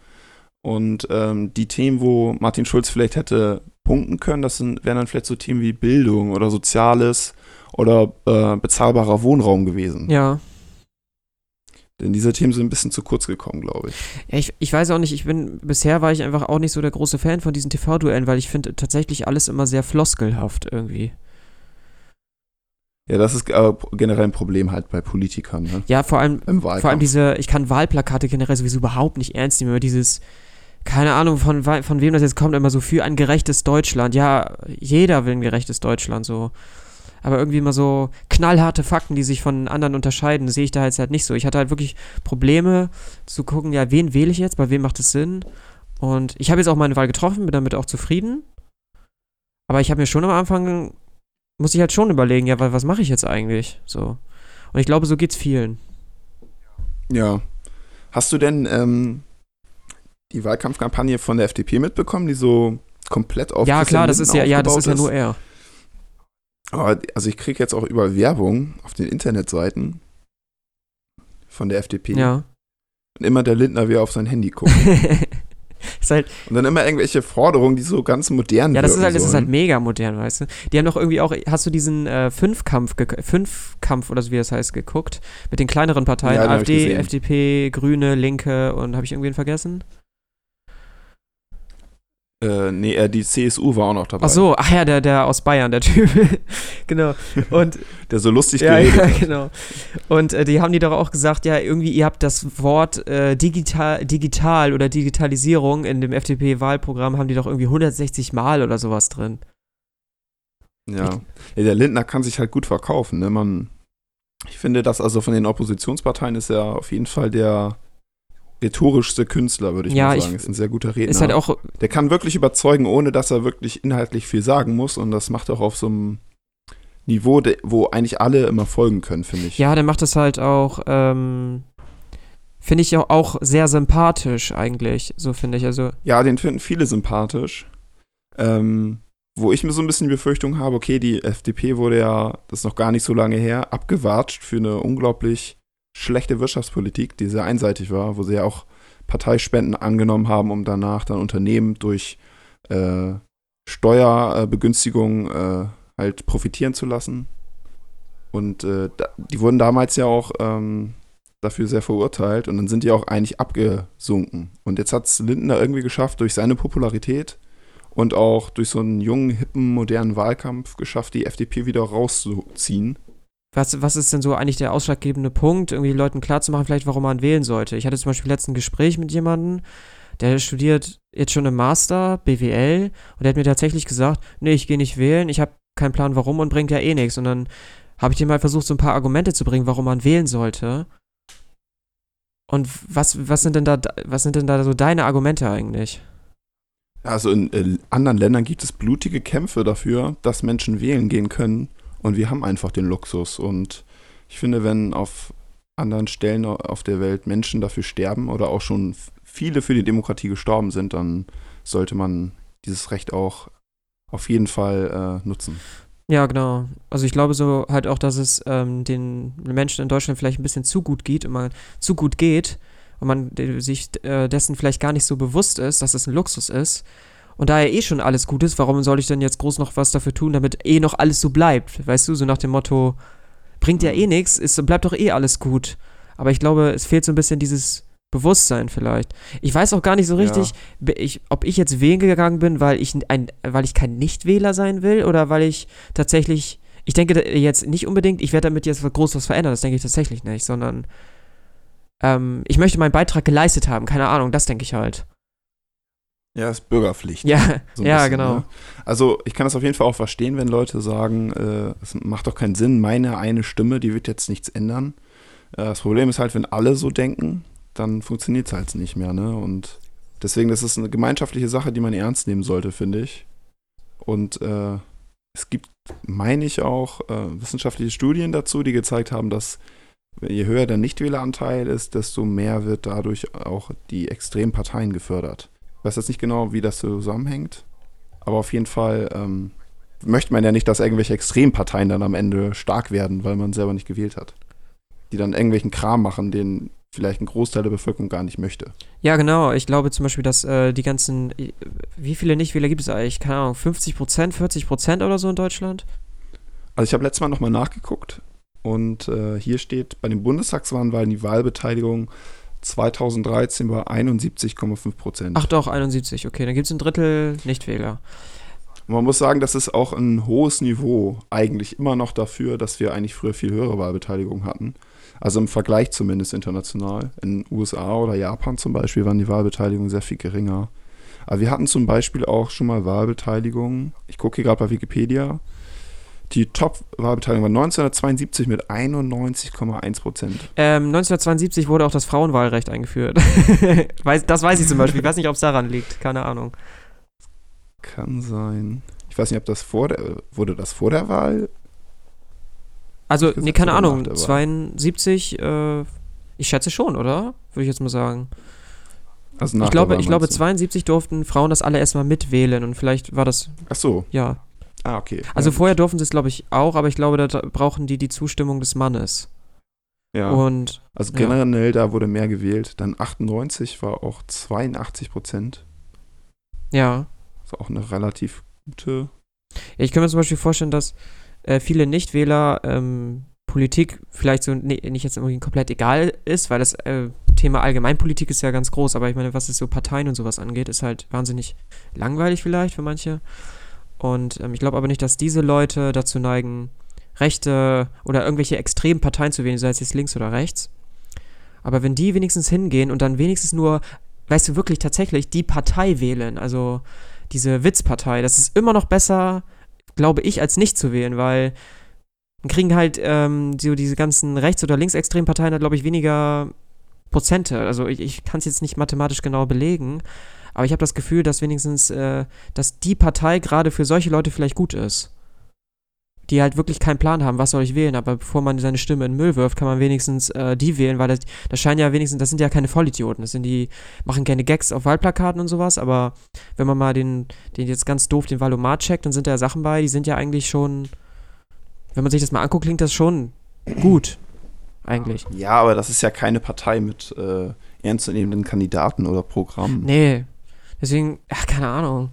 Und ähm, die Themen, wo Martin Schulz vielleicht hätte punkten können, das sind, wären dann vielleicht so Themen wie Bildung oder Soziales oder äh, bezahlbarer Wohnraum gewesen. Ja. Denn diese Themen sind ein bisschen zu kurz gekommen, glaube ich. Ja, ich. Ich weiß auch nicht, ich bin, bisher war ich einfach auch nicht so der große Fan von diesen TV-Duellen, weil ich finde tatsächlich alles immer sehr floskelhaft irgendwie. Ja, das ist äh, generell ein Problem halt bei Politikern. Ne? Ja, vor allem, vor allem diese, ich kann Wahlplakate generell sowieso überhaupt nicht ernst nehmen, aber dieses, keine Ahnung, von, von wem das jetzt kommt, immer so für ein gerechtes Deutschland. Ja, jeder will ein gerechtes Deutschland, so aber irgendwie immer so knallharte Fakten, die sich von anderen unterscheiden, sehe ich da jetzt halt nicht so. Ich hatte halt wirklich Probleme zu gucken, ja, wen wähle ich jetzt, bei wem macht es Sinn. Und ich habe jetzt auch meine Wahl getroffen, bin damit auch zufrieden. Aber ich habe mir schon am Anfang, muss ich halt schon überlegen, ja, was mache ich jetzt eigentlich? So. Und ich glaube, so geht's vielen. Ja. Hast du denn ähm, die Wahlkampfkampagne von der FDP mitbekommen, die so komplett auf Ja, klar, das ist ja, ja, das ist ja nur er. Aber also ich kriege jetzt auch über Werbung auf den Internetseiten von der FDP. Ja. Und immer der Lindner wie auf sein Handy guckt. halt und dann immer irgendwelche Forderungen, die so ganz modern Ja, das ist halt, das ist halt mega modern, weißt du. Die haben doch irgendwie auch, hast du diesen äh, Fünfkampf, Fünfkampf oder so wie das heißt, geguckt? Mit den kleineren Parteien, ja, AfD, FDP, Grüne, Linke und habe ich irgendwen vergessen? Äh, nee, äh, die CSU war auch noch dabei. Ach so, ach ja, der, der aus Bayern, der Typ. genau. Und, der so lustig ja, geredet ja, genau. Und äh, die haben die doch auch gesagt, ja, irgendwie, ihr habt das Wort äh, digital, digital oder Digitalisierung in dem FDP-Wahlprogramm, haben die doch irgendwie 160 Mal oder sowas drin. Ja. ja, der Lindner kann sich halt gut verkaufen, ne? Man, ich finde, dass also von den Oppositionsparteien ist er auf jeden Fall der rhetorischste Künstler, würde ich Ja, mal ich- sagen. ist ein sehr guter Redner. Ist halt auch, Der kann wirklich überzeugen, ohne dass er wirklich inhaltlich viel sagen muss. Und das macht er auch auf so einem Niveau, wo eigentlich alle immer folgen können, finde ich. ja, der macht das halt auch, ähm, finde ich auch, auch sehr sympathisch eigentlich, so finde ich. Also, Ja, den finden viele sympathisch. Ähm, wo ich mir so ein bisschen die Befürchtung habe, okay, die FDP wurde ja, das ist noch gar nicht so lange her, abgewatscht für eine unglaublich schlechte Wirtschaftspolitik, die sehr einseitig war, wo sie ja auch Parteispenden angenommen haben, um danach dann Unternehmen durch äh, Steuerbegünstigung äh, halt profitieren zu lassen. Und äh, die wurden damals ja auch ähm, dafür sehr verurteilt und dann sind die auch eigentlich abgesunken. Und jetzt hat es Lindner irgendwie geschafft, durch seine Popularität und auch durch so einen jungen, hippen, modernen Wahlkampf geschafft, die FDP wieder rauszuziehen. Was, was ist denn so eigentlich der ausschlaggebende Punkt, irgendwie Leuten klarzumachen, vielleicht, warum man wählen sollte? Ich hatte zum Beispiel letztens ein Gespräch mit jemandem, der studiert jetzt schon im Master, BWL, und der hat mir tatsächlich gesagt, nee, ich gehe nicht wählen, ich habe keinen Plan, warum und bringt ja eh nichts. Und dann habe ich dem mal versucht, so ein paar Argumente zu bringen, warum man wählen sollte. Und was, was sind denn da, was sind denn da so deine Argumente eigentlich? Also in äh, anderen Ländern gibt es blutige Kämpfe dafür, dass Menschen wählen gehen können. Und wir haben einfach den Luxus. Und ich finde, wenn auf anderen Stellen auf der Welt Menschen dafür sterben oder auch schon viele für die Demokratie gestorben sind, dann sollte man dieses Recht auch auf jeden Fall äh, nutzen. Ja, genau. Also ich glaube so halt auch, dass es ähm, den Menschen in Deutschland vielleicht ein bisschen zu gut geht und man zu gut geht und man sich äh, dessen vielleicht gar nicht so bewusst ist, dass es ein Luxus ist. Und da ja eh schon alles gut ist, warum soll ich denn jetzt groß noch was dafür tun, damit eh noch alles so bleibt? Weißt du, so nach dem Motto, bringt ja eh nichts, ist bleibt doch eh alles gut. Aber ich glaube, es fehlt so ein bisschen dieses Bewusstsein vielleicht. Ich weiß auch gar nicht so Ja. richtig, be- ich, ob ich jetzt wählen gegangen bin, weil ich ein, weil ich kein Nichtwähler sein will oder weil ich tatsächlich, ich denke jetzt nicht unbedingt, ich werde damit jetzt groß was verändern, das denke ich tatsächlich nicht, sondern ähm, ich möchte meinen Beitrag geleistet haben, keine Ahnung, das denke ich halt. Ja, ist Bürgerpflicht. Ja, so ja, bisschen, genau. Ne? Also ich kann das auf jeden Fall auch verstehen, wenn Leute sagen, äh, es macht doch keinen Sinn, meine eine Stimme, die wird jetzt nichts ändern. Äh, das Problem ist halt, wenn alle so denken, dann funktioniert es halt nicht mehr. Ne? Und deswegen ist es eine gemeinschaftliche Sache, die man ernst nehmen sollte, finde ich. Und äh, es gibt, meine ich, auch äh, wissenschaftliche Studien dazu, die gezeigt haben, dass je höher der Nichtwähleranteil ist, desto mehr wird dadurch auch die extremen Parteien gefördert. Ich weiß jetzt nicht genau, wie das zusammenhängt, aber auf jeden Fall ähm, möchte man ja nicht, dass irgendwelche Extremparteien dann am Ende stark werden, weil man selber nicht gewählt hat. Die dann irgendwelchen Kram machen, den vielleicht ein Großteil der Bevölkerung gar nicht möchte. Ja, genau. Ich glaube zum Beispiel, dass äh, die ganzen, äh, wie viele Nichtwähler gibt es eigentlich? Keine Ahnung, 50 Prozent, 40 Prozent oder so in Deutschland? Also ich habe letztes Mal nochmal nachgeguckt und äh, hier steht, bei den Bundestagswahlen die Wahlbeteiligung 2013 war 71,5 Prozent. Ach doch, 71, okay, dann gibt es ein Drittel Nichtwähler. Und man muss sagen, das ist auch ein hohes Niveau eigentlich immer noch dafür, dass wir eigentlich früher viel höhere Wahlbeteiligung hatten. Also im Vergleich zumindest international. In den USA oder Japan zum Beispiel waren die Wahlbeteiligungen sehr viel geringer. Aber wir hatten zum Beispiel auch schon mal Wahlbeteiligung. Ich gucke hier gerade bei Wikipedia. Die Top-Wahlbeteiligung war 1972 mit 91,1 Prozent. Ähm, 1972 wurde auch das Frauenwahlrecht eingeführt. das weiß ich zum Beispiel. Ich weiß nicht, ob es daran liegt. Keine Ahnung. Kann sein. Ich weiß nicht, ob das vor der, wurde das vor der Wahl? Also, Gesagt, nee, keine Ahnung. der Wahl? 72, äh, ich schätze schon, oder? Würde ich jetzt mal sagen. Also Ich glaube, ich glaube, meinst du? 72 durften Frauen das alle erstmal mitwählen und vielleicht war das, Ach so. ja. Ah, okay. Also ja, vorher durften sie es, glaube ich, auch, aber ich glaube, da brauchen die die Zustimmung des Mannes. ja. Und Also Ja. generell, da wurde mehr gewählt. Dann 98 war auch 82 Prozent. ja. Das ist auch eine relativ gute. Ja, ich kann mir zum Beispiel vorstellen, dass äh, viele Nichtwähler ähm, Politik vielleicht so ne, nicht jetzt irgendwie komplett egal ist, weil das äh, Thema Allgemeinpolitik ist ja ganz groß, aber ich meine, was es so Parteien und sowas angeht, ist halt wahnsinnig langweilig vielleicht für manche. Und ähm, ich glaube aber nicht, dass diese Leute dazu neigen, rechte oder irgendwelche extremen Parteien zu wählen, sei es jetzt links oder rechts. Aber wenn die wenigstens hingehen und dann wenigstens nur, weißt du, wirklich tatsächlich die Partei wählen, also diese Witzpartei, das ist immer noch besser, glaube ich, als nicht zu wählen, weil dann kriegen halt ähm, so diese ganzen rechts- oder linksextremen Parteien, glaube ich, weniger Prozente. Also ich, ich kann es jetzt nicht mathematisch genau belegen, aber ich habe das Gefühl, dass wenigstens, äh, dass die Partei gerade für solche Leute vielleicht gut ist. Die halt wirklich keinen Plan haben, was soll ich wählen, aber bevor man seine Stimme in den Müll wirft, kann man wenigstens äh, die wählen, weil das, das scheinen ja wenigstens, das sind ja keine Vollidioten, das sind die, machen gerne Gags auf Wahlplakaten und sowas, aber wenn man mal den, den jetzt ganz doof den Valomat checkt, dann sind da Sachen bei, die sind ja eigentlich schon, wenn man sich das mal anguckt, klingt das schon gut, eigentlich. Ja, aber das ist ja keine Partei mit äh, ernstzunehmenden Kandidaten oder Programmen. Nee, deswegen, ach, keine Ahnung.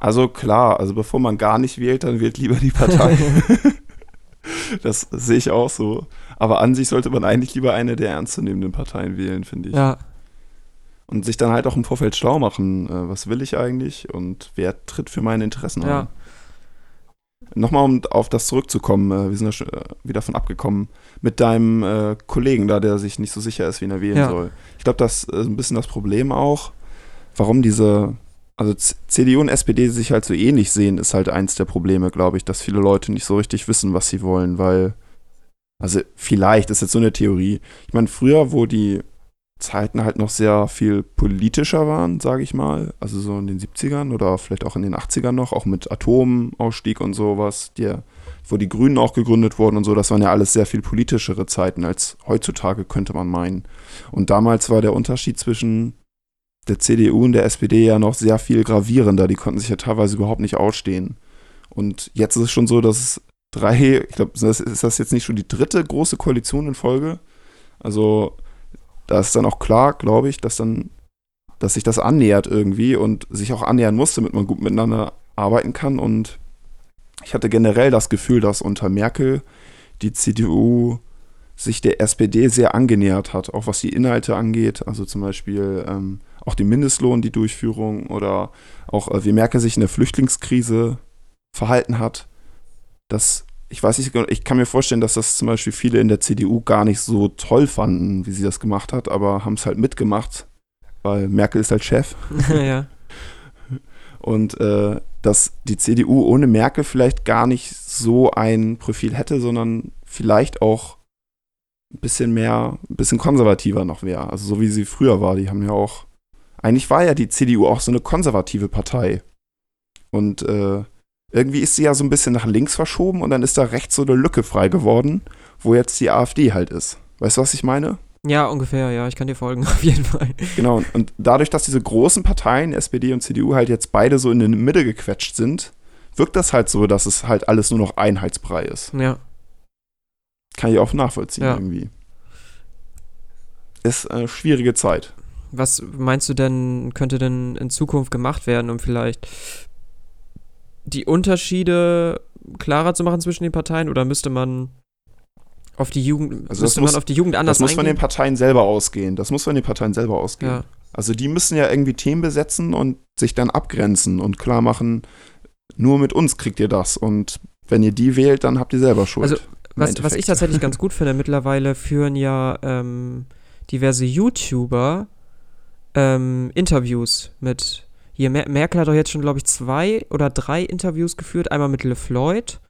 Also klar, also bevor man gar nicht wählt, dann wählt lieber die Partei. das sehe ich auch so. Aber an sich sollte man eigentlich lieber eine der ernstzunehmenden Parteien wählen, finde ich. Ja, Und sich dann halt auch im Vorfeld schlau machen, äh, was will ich eigentlich und wer tritt für meine Interessen Ja. ein. Nochmal, um auf das zurückzukommen, äh, wir sind ja schon äh, wieder von abgekommen, mit deinem Kollegen da, der sich nicht so sicher ist, wen er wählen Ja. soll. Ich glaube, das ist ein bisschen das Problem auch, warum diese, also CDU und SPD sich halt so ähnlich sehen, ist halt eins der Probleme, glaube ich, dass viele Leute nicht so richtig wissen, was sie wollen, weil, also vielleicht ist jetzt so eine Theorie. Ich meine, früher, wo die Zeiten halt noch sehr viel politischer waren, sage ich mal. Also so in den 70ern oder vielleicht auch in den 80ern noch, auch mit Atomausstieg und sowas, der, wo die Grünen auch gegründet wurden und so, das waren ja alles sehr viel politischere Zeiten als heutzutage, könnte man meinen. Und damals war der Unterschied zwischen der CDU und der SPD ja noch sehr viel gravierender. Die konnten sich ja teilweise überhaupt nicht ausstehen. Und jetzt ist es schon so, dass es drei, ich glaube, ist das jetzt nicht schon die dritte große Koalition in Folge? Also da ist dann auch klar, glaube ich, dass dann, dass sich das annähert irgendwie und sich auch annähern muss, damit man gut miteinander arbeiten kann. Und ich hatte generell das Gefühl, dass unter Merkel die CDU sich der SPD sehr angenähert hat, auch was die Inhalte angeht, also zum Beispiel ähm, auch den Mindestlohn, die Durchführung oder auch äh, wie Merkel sich in der Flüchtlingskrise verhalten hat. Das, ich weiß nicht, ich kann mir vorstellen, dass das zum Beispiel viele in der CDU gar nicht so toll fanden, wie sie das gemacht hat, aber haben es halt mitgemacht, weil Merkel ist halt Chef. ja. Und äh, dass die CDU ohne Merkel vielleicht gar nicht so ein Profil hätte, sondern vielleicht auch ein bisschen mehr, ein bisschen konservativer noch wäre. Also so wie sie früher war. Die haben ja auch, eigentlich war ja die CDU auch so eine konservative Partei. Und äh, irgendwie ist sie ja so ein bisschen nach links verschoben und dann ist da rechts so eine Lücke frei geworden, wo jetzt die AfD halt ist. Weißt du, was ich meine? Ja, ungefähr, ja, ich kann dir folgen, auf jeden Fall. Genau, und- dadurch, dass diese großen Parteien, SPD und CDU, halt jetzt beide so in die Mitte gequetscht sind, wirkt das halt so, dass es halt alles nur noch Einheitsbrei ist. Ja. Kann ich auch nachvollziehen Ja. irgendwie. Ist eine schwierige Zeit. Was meinst du denn, könnte denn in Zukunft gemacht werden, um vielleicht die Unterschiede klarer zu machen zwischen den Parteien oder müsste man auf die Jugend, Also müsste muss- man auf die Jugend anders Das muss von den eingehen? Parteien selber ausgehen. Das muss von den Parteien selber ausgehen. Ja. Also die müssen ja irgendwie Themen besetzen und sich dann abgrenzen und klar machen, nur mit uns kriegt ihr das. Und wenn ihr die wählt, dann habt ihr selber Schuld. Also, Was, was ich tatsächlich ganz gut finde, mittlerweile führen ja ähm, diverse YouTuber ähm, Interviews mit. Hier, Mer Merkel hat doch jetzt schon, glaube ich, zwei oder drei Interviews geführt. Einmal mit LeFloid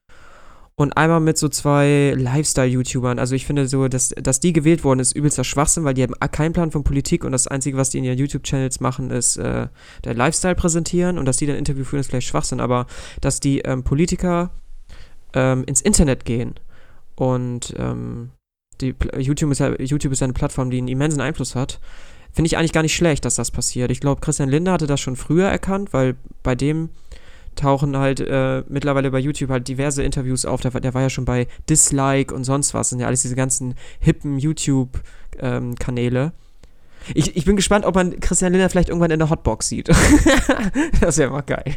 und einmal mit so zwei Lifestyle-YouTubern. Also ich finde so, dass, dass die gewählt worden ist, übelster Schwachsinn, weil die haben keinen Plan von Politik und das Einzige, was die in ihren YouTube-Channels machen, ist äh, der Lifestyle präsentieren und dass die dann Interview führen, ist vielleicht Schwachsinn, aber dass die ähm, Politiker ähm, ins Internet gehen und ähm, die YouTube ist, ja, YouTube ist eine Plattform, die einen immensen Einfluss hat. Finde ich eigentlich gar nicht schlecht, dass das passiert. Ich glaube, Christian Lindner hatte das schon früher erkannt, weil bei dem tauchen halt äh, mittlerweile bei YouTube halt diverse Interviews auf. Der, war- der war ja schon bei Dislike und sonst was. Sind ja alles diese ganzen hippen YouTube-Kanäle. ich, ich bin gespannt, ob man Christian Lindner vielleicht irgendwann in der Hotbox sieht. das wäre mal geil.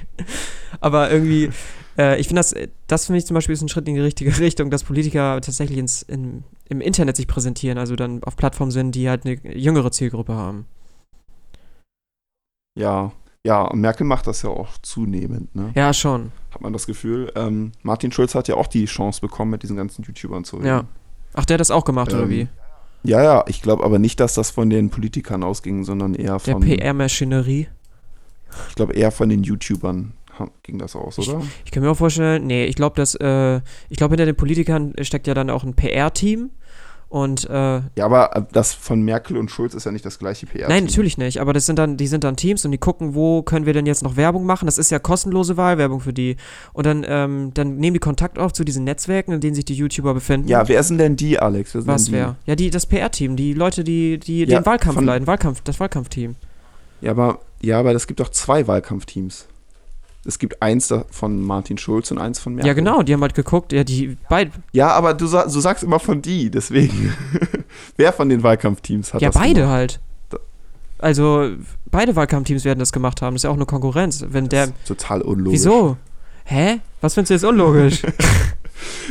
Aber irgendwie, äh, ich finde das, das finde ich zum Beispiel ist ein Schritt in die richtige Richtung, dass Politiker tatsächlich ins, in, im Internet sich präsentieren, also dann auf Plattformen sind, die halt eine jüngere Zielgruppe haben. Ja, ja, Merkel macht das ja auch zunehmend, ne? Ja, schon. Hat man das Gefühl. Ähm, Martin Schulz hat ja auch die Chance bekommen, mit diesen ganzen YouTubern zu reden. Ja. Ach, der hat das auch gemacht, oder Ähm, wie? Ja, ja, ich glaube aber nicht, dass das von den Politikern ausging, sondern eher Der von, PR-Maschinerie. ich glaube eher von den YouTubern ging das aus, oder? Ich kann mir auch vorstellen, nee, ich glaube, dass, äh, ich glaube, hinter den Politikern steckt ja dann auch ein PR-Team Und äh, Ja, aber äh, das von Merkel und Schulz ist ja nicht das gleiche PR. Nein, natürlich nicht. Aber das sind dann, die sind dann Teams und die gucken, wo können wir denn jetzt noch Werbung machen. Das ist ja kostenlose Wahlwerbung für die. Und dann, ähm, dann nehmen die Kontakt auf zu diesen Netzwerken, in denen sich die YouTuber befinden. Ja, wer sind denn die, Alex? Wer Was wer? Ja, die, das PR-Team, die Leute, die, die Ja, den Wahlkampf leiten, Wahlkampf, das Wahlkampfteam. Ja, aber, ja, aber es gibt doch zwei Wahlkampfteams. Es gibt eins von Martin Schulz und eins von Merkel. Ja, genau, die haben halt geguckt, ja, die beide, Ja, aber du, du sagst immer von die, deswegen. wer von den Wahlkampfteams hat ja, das beide gemacht? halt. Also, beide Wahlkampfteams werden das gemacht haben. Das ist ja auch eine Konkurrenz. Wenn der, Das ist total unlogisch. wieso? Hä? Was findest du jetzt unlogisch?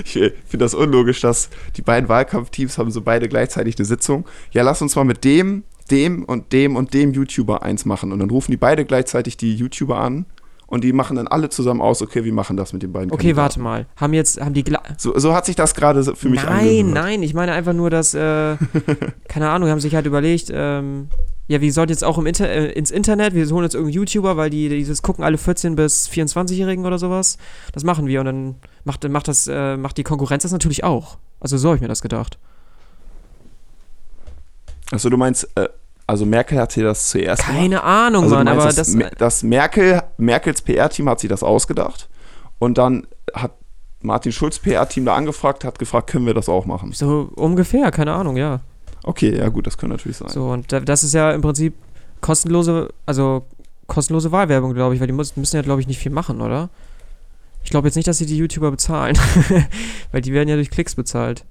Ich finde das unlogisch, dass die beiden Wahlkampfteams haben so beide gleichzeitig eine Sitzung. Ja, lass uns mal mit dem, dem und dem und dem YouTuber eins machen. Und dann rufen die beide gleichzeitig die YouTuber an und die machen dann alle zusammen aus, okay, wir machen das mit den beiden Okay, warte mal. Haben jetzt, haben die, So, so hat sich das gerade für mich Nein, angehört. nein, ich meine einfach nur, dass, äh, keine Ahnung, haben sich halt überlegt, ähm, ja, wir sollten jetzt auch im Inter äh, ins Internet, wir holen jetzt irgendeinen YouTuber, weil die dieses gucken alle 14- bis 24-Jährigen oder sowas. Das machen wir und dann macht, macht das, äh, macht die Konkurrenz das natürlich auch. Also so habe ich mir das gedacht. Also du meinst, äh, also Merkel hat hier das zuerst gemacht? Keine Ahnung, Also Mann, meinst, aber das, das, das Merkel, Merkels PR-Team hat sich das ausgedacht und dann hat Martin Schulz PR-Team da angefragt, hat gefragt, können wir das auch machen? so ungefähr, keine Ahnung, ja. Okay, ja gut, das kann natürlich sein. So, und da, das ist ja im Prinzip kostenlose, also kostenlose Wahlwerbung, glaube ich, weil die müssen ja, glaube ich, nicht viel machen, oder? Ich glaube jetzt nicht, dass sie die YouTuber bezahlen, weil die werden ja durch Klicks bezahlt.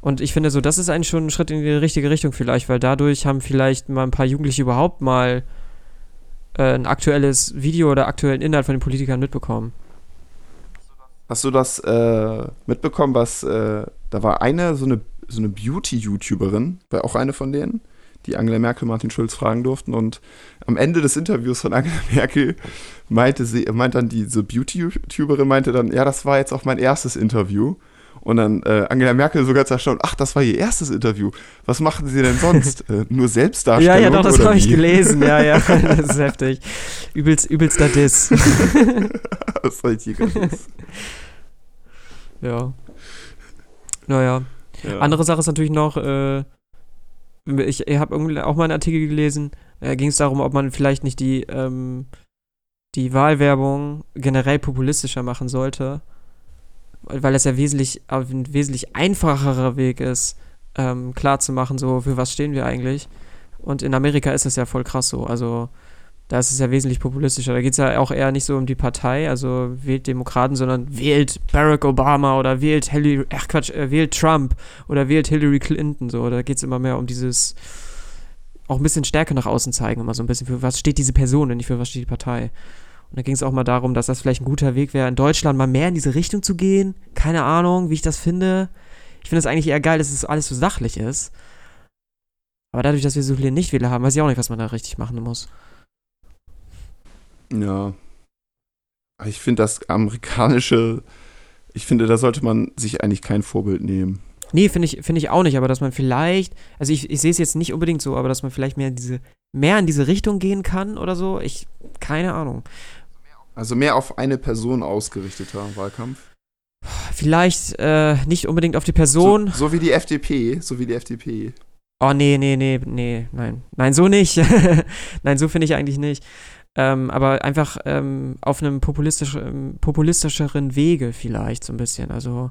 Und ich finde so, das ist eigentlich schon ein Schritt in die richtige Richtung vielleicht, weil dadurch haben vielleicht mal ein paar Jugendliche überhaupt mal äh, ein aktuelles Video oder aktuellen Inhalt von den Politikern mitbekommen. Hast du das äh, mitbekommen, was, äh, da war eine, so eine, so eine Beauty-YouTuberin, war auch eine von denen, die Angela Merkel Martin Schulz fragen durften und am Ende des Interviews von Angela Merkel meinte sie, meint dann diese Beauty-YouTuberin, meinte dann, ja, das war jetzt auch mein erstes Interview. Und dann äh, Angela Merkel so ganz erstaunt, ach, das war ihr erstes Interview. Was machen Sie denn sonst? äh, nur Ja, Selbstdarstellung? ja, doch, das habe ich gelesen, ja, ja, das ist heftig. Übelst, übelster Diss. das war richtig krass. Ja. Naja. Ja. Andere Sache ist natürlich noch, äh, ich, ich habe auch mal einen Artikel gelesen, da ging es darum, ob man vielleicht nicht die, ähm, die Wahlwerbung generell populistischer machen sollte, weil es ja wesentlich, ein wesentlich einfacherer Weg ist, ähm, klarzumachen, so, für was stehen wir eigentlich. Und in Amerika ist das ja voll krass so, also da ist es ja wesentlich populistischer. Da geht es ja auch eher nicht so um die Partei, also wählt Demokraten, sondern wählt Barack Obama oder wählt Hillary, ach Quatsch, äh, wählt Trump oder wählt Hillary Clinton. So, da geht es immer mehr um dieses auch ein bisschen Stärke nach außen zeigen, immer so ein bisschen für was steht diese Person und nicht für was steht die Partei. Und da ging es auch mal darum, dass das vielleicht ein guter Weg wäre, in Deutschland mal mehr in diese Richtung zu gehen. Keine Ahnung, wie ich das finde. Ich finde es eigentlich eher geil, dass es alles so sachlich ist. Aber dadurch, dass wir so viele Nichtwähler haben, weiß ich auch nicht, was man da richtig machen muss. Ja. Ich finde das amerikanische, ich finde, da sollte man sich eigentlich kein Vorbild nehmen. Nee, finde ich, finde ich auch nicht, aber dass man vielleicht, also ich, ich sehe es jetzt nicht unbedingt so, aber dass man vielleicht mehr in diese, mehr in diese Richtung gehen kann oder so. Ich, keine Ahnung. Also mehr auf eine Person ausgerichteter Wahlkampf. Vielleicht äh, nicht unbedingt auf die Person. So, so wie die FDP, so wie die FDP. Oh, nee, nee, nee, nee, nein. Nein, so nicht. nein, so finde ich eigentlich nicht. Ähm, aber einfach ähm, auf einem populistisch, ähm, populistischeren Wege vielleicht so ein bisschen. Also,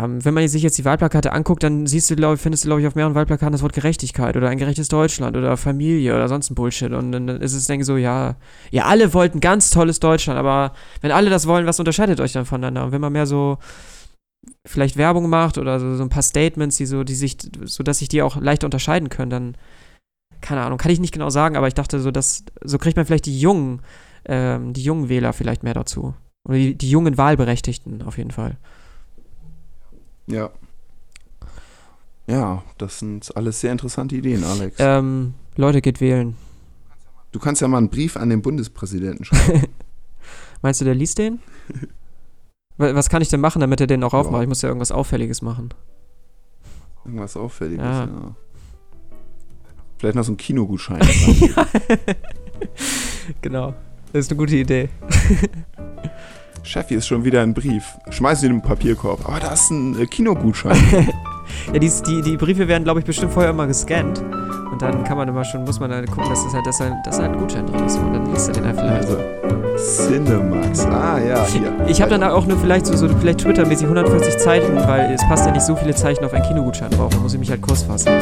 ähm, wenn man sich jetzt die Wahlplakate anguckt, dann siehst du, glaub, findest du, glaube ich, auf mehreren Wahlplakaten das Wort Gerechtigkeit oder ein gerechtes Deutschland oder Familie oder sonst ein Bullshit. Und dann ist es, denke ich, so, ja, ja, alle wollten ganz tolles Deutschland, aber wenn alle das wollen, was unterscheidet euch dann voneinander? Und wenn man mehr so vielleicht Werbung macht oder so, so ein paar Statements, die so, die sich, so dass sich die auch leicht unterscheiden können, dann, keine Ahnung, kann ich nicht genau sagen, aber ich dachte so, dass, so kriegt man vielleicht die jungen, ähm, die jungen Wähler vielleicht mehr dazu. Oder die, die jungen Wahlberechtigten auf jeden Fall. Ja. Ja, das sind alles sehr interessante Ideen, Alex. Ähm, Leute, geht wählen. Du kannst ja mal einen Brief an den Bundespräsidenten schreiben. Meinst du, der liest den? Wa- Was kann ich denn machen, damit er den auch Ja. aufmacht? Ich muss ja irgendwas Auffälliges machen. Irgendwas Auffälliges, Ja. ja. Vielleicht noch so ein Kinogutschein. genau. Das ist eine gute Idee. Chef, hier ist schon wieder ein Brief. Schmeiß ihn in den Papierkorb. Aber da ist ein äh, Kinogutschein. Ja, die, die, die Briefe werden, glaube ich, bestimmt vorher immer gescannt. Und dann kann man immer schon, muss man halt gucken, dass, das halt, dass, halt, dass halt ein Gutschein drin ist. Und dann liest er den vielleicht. also, Cinemax. Ah, ja, hier. Ich habe dann auch nur vielleicht so, so vielleicht Twitter-mäßig 140 Zeichen, weil es passt ja nicht so viele Zeichen auf einen Kinogutschein drauf. Da muss ich mich halt kurz fassen.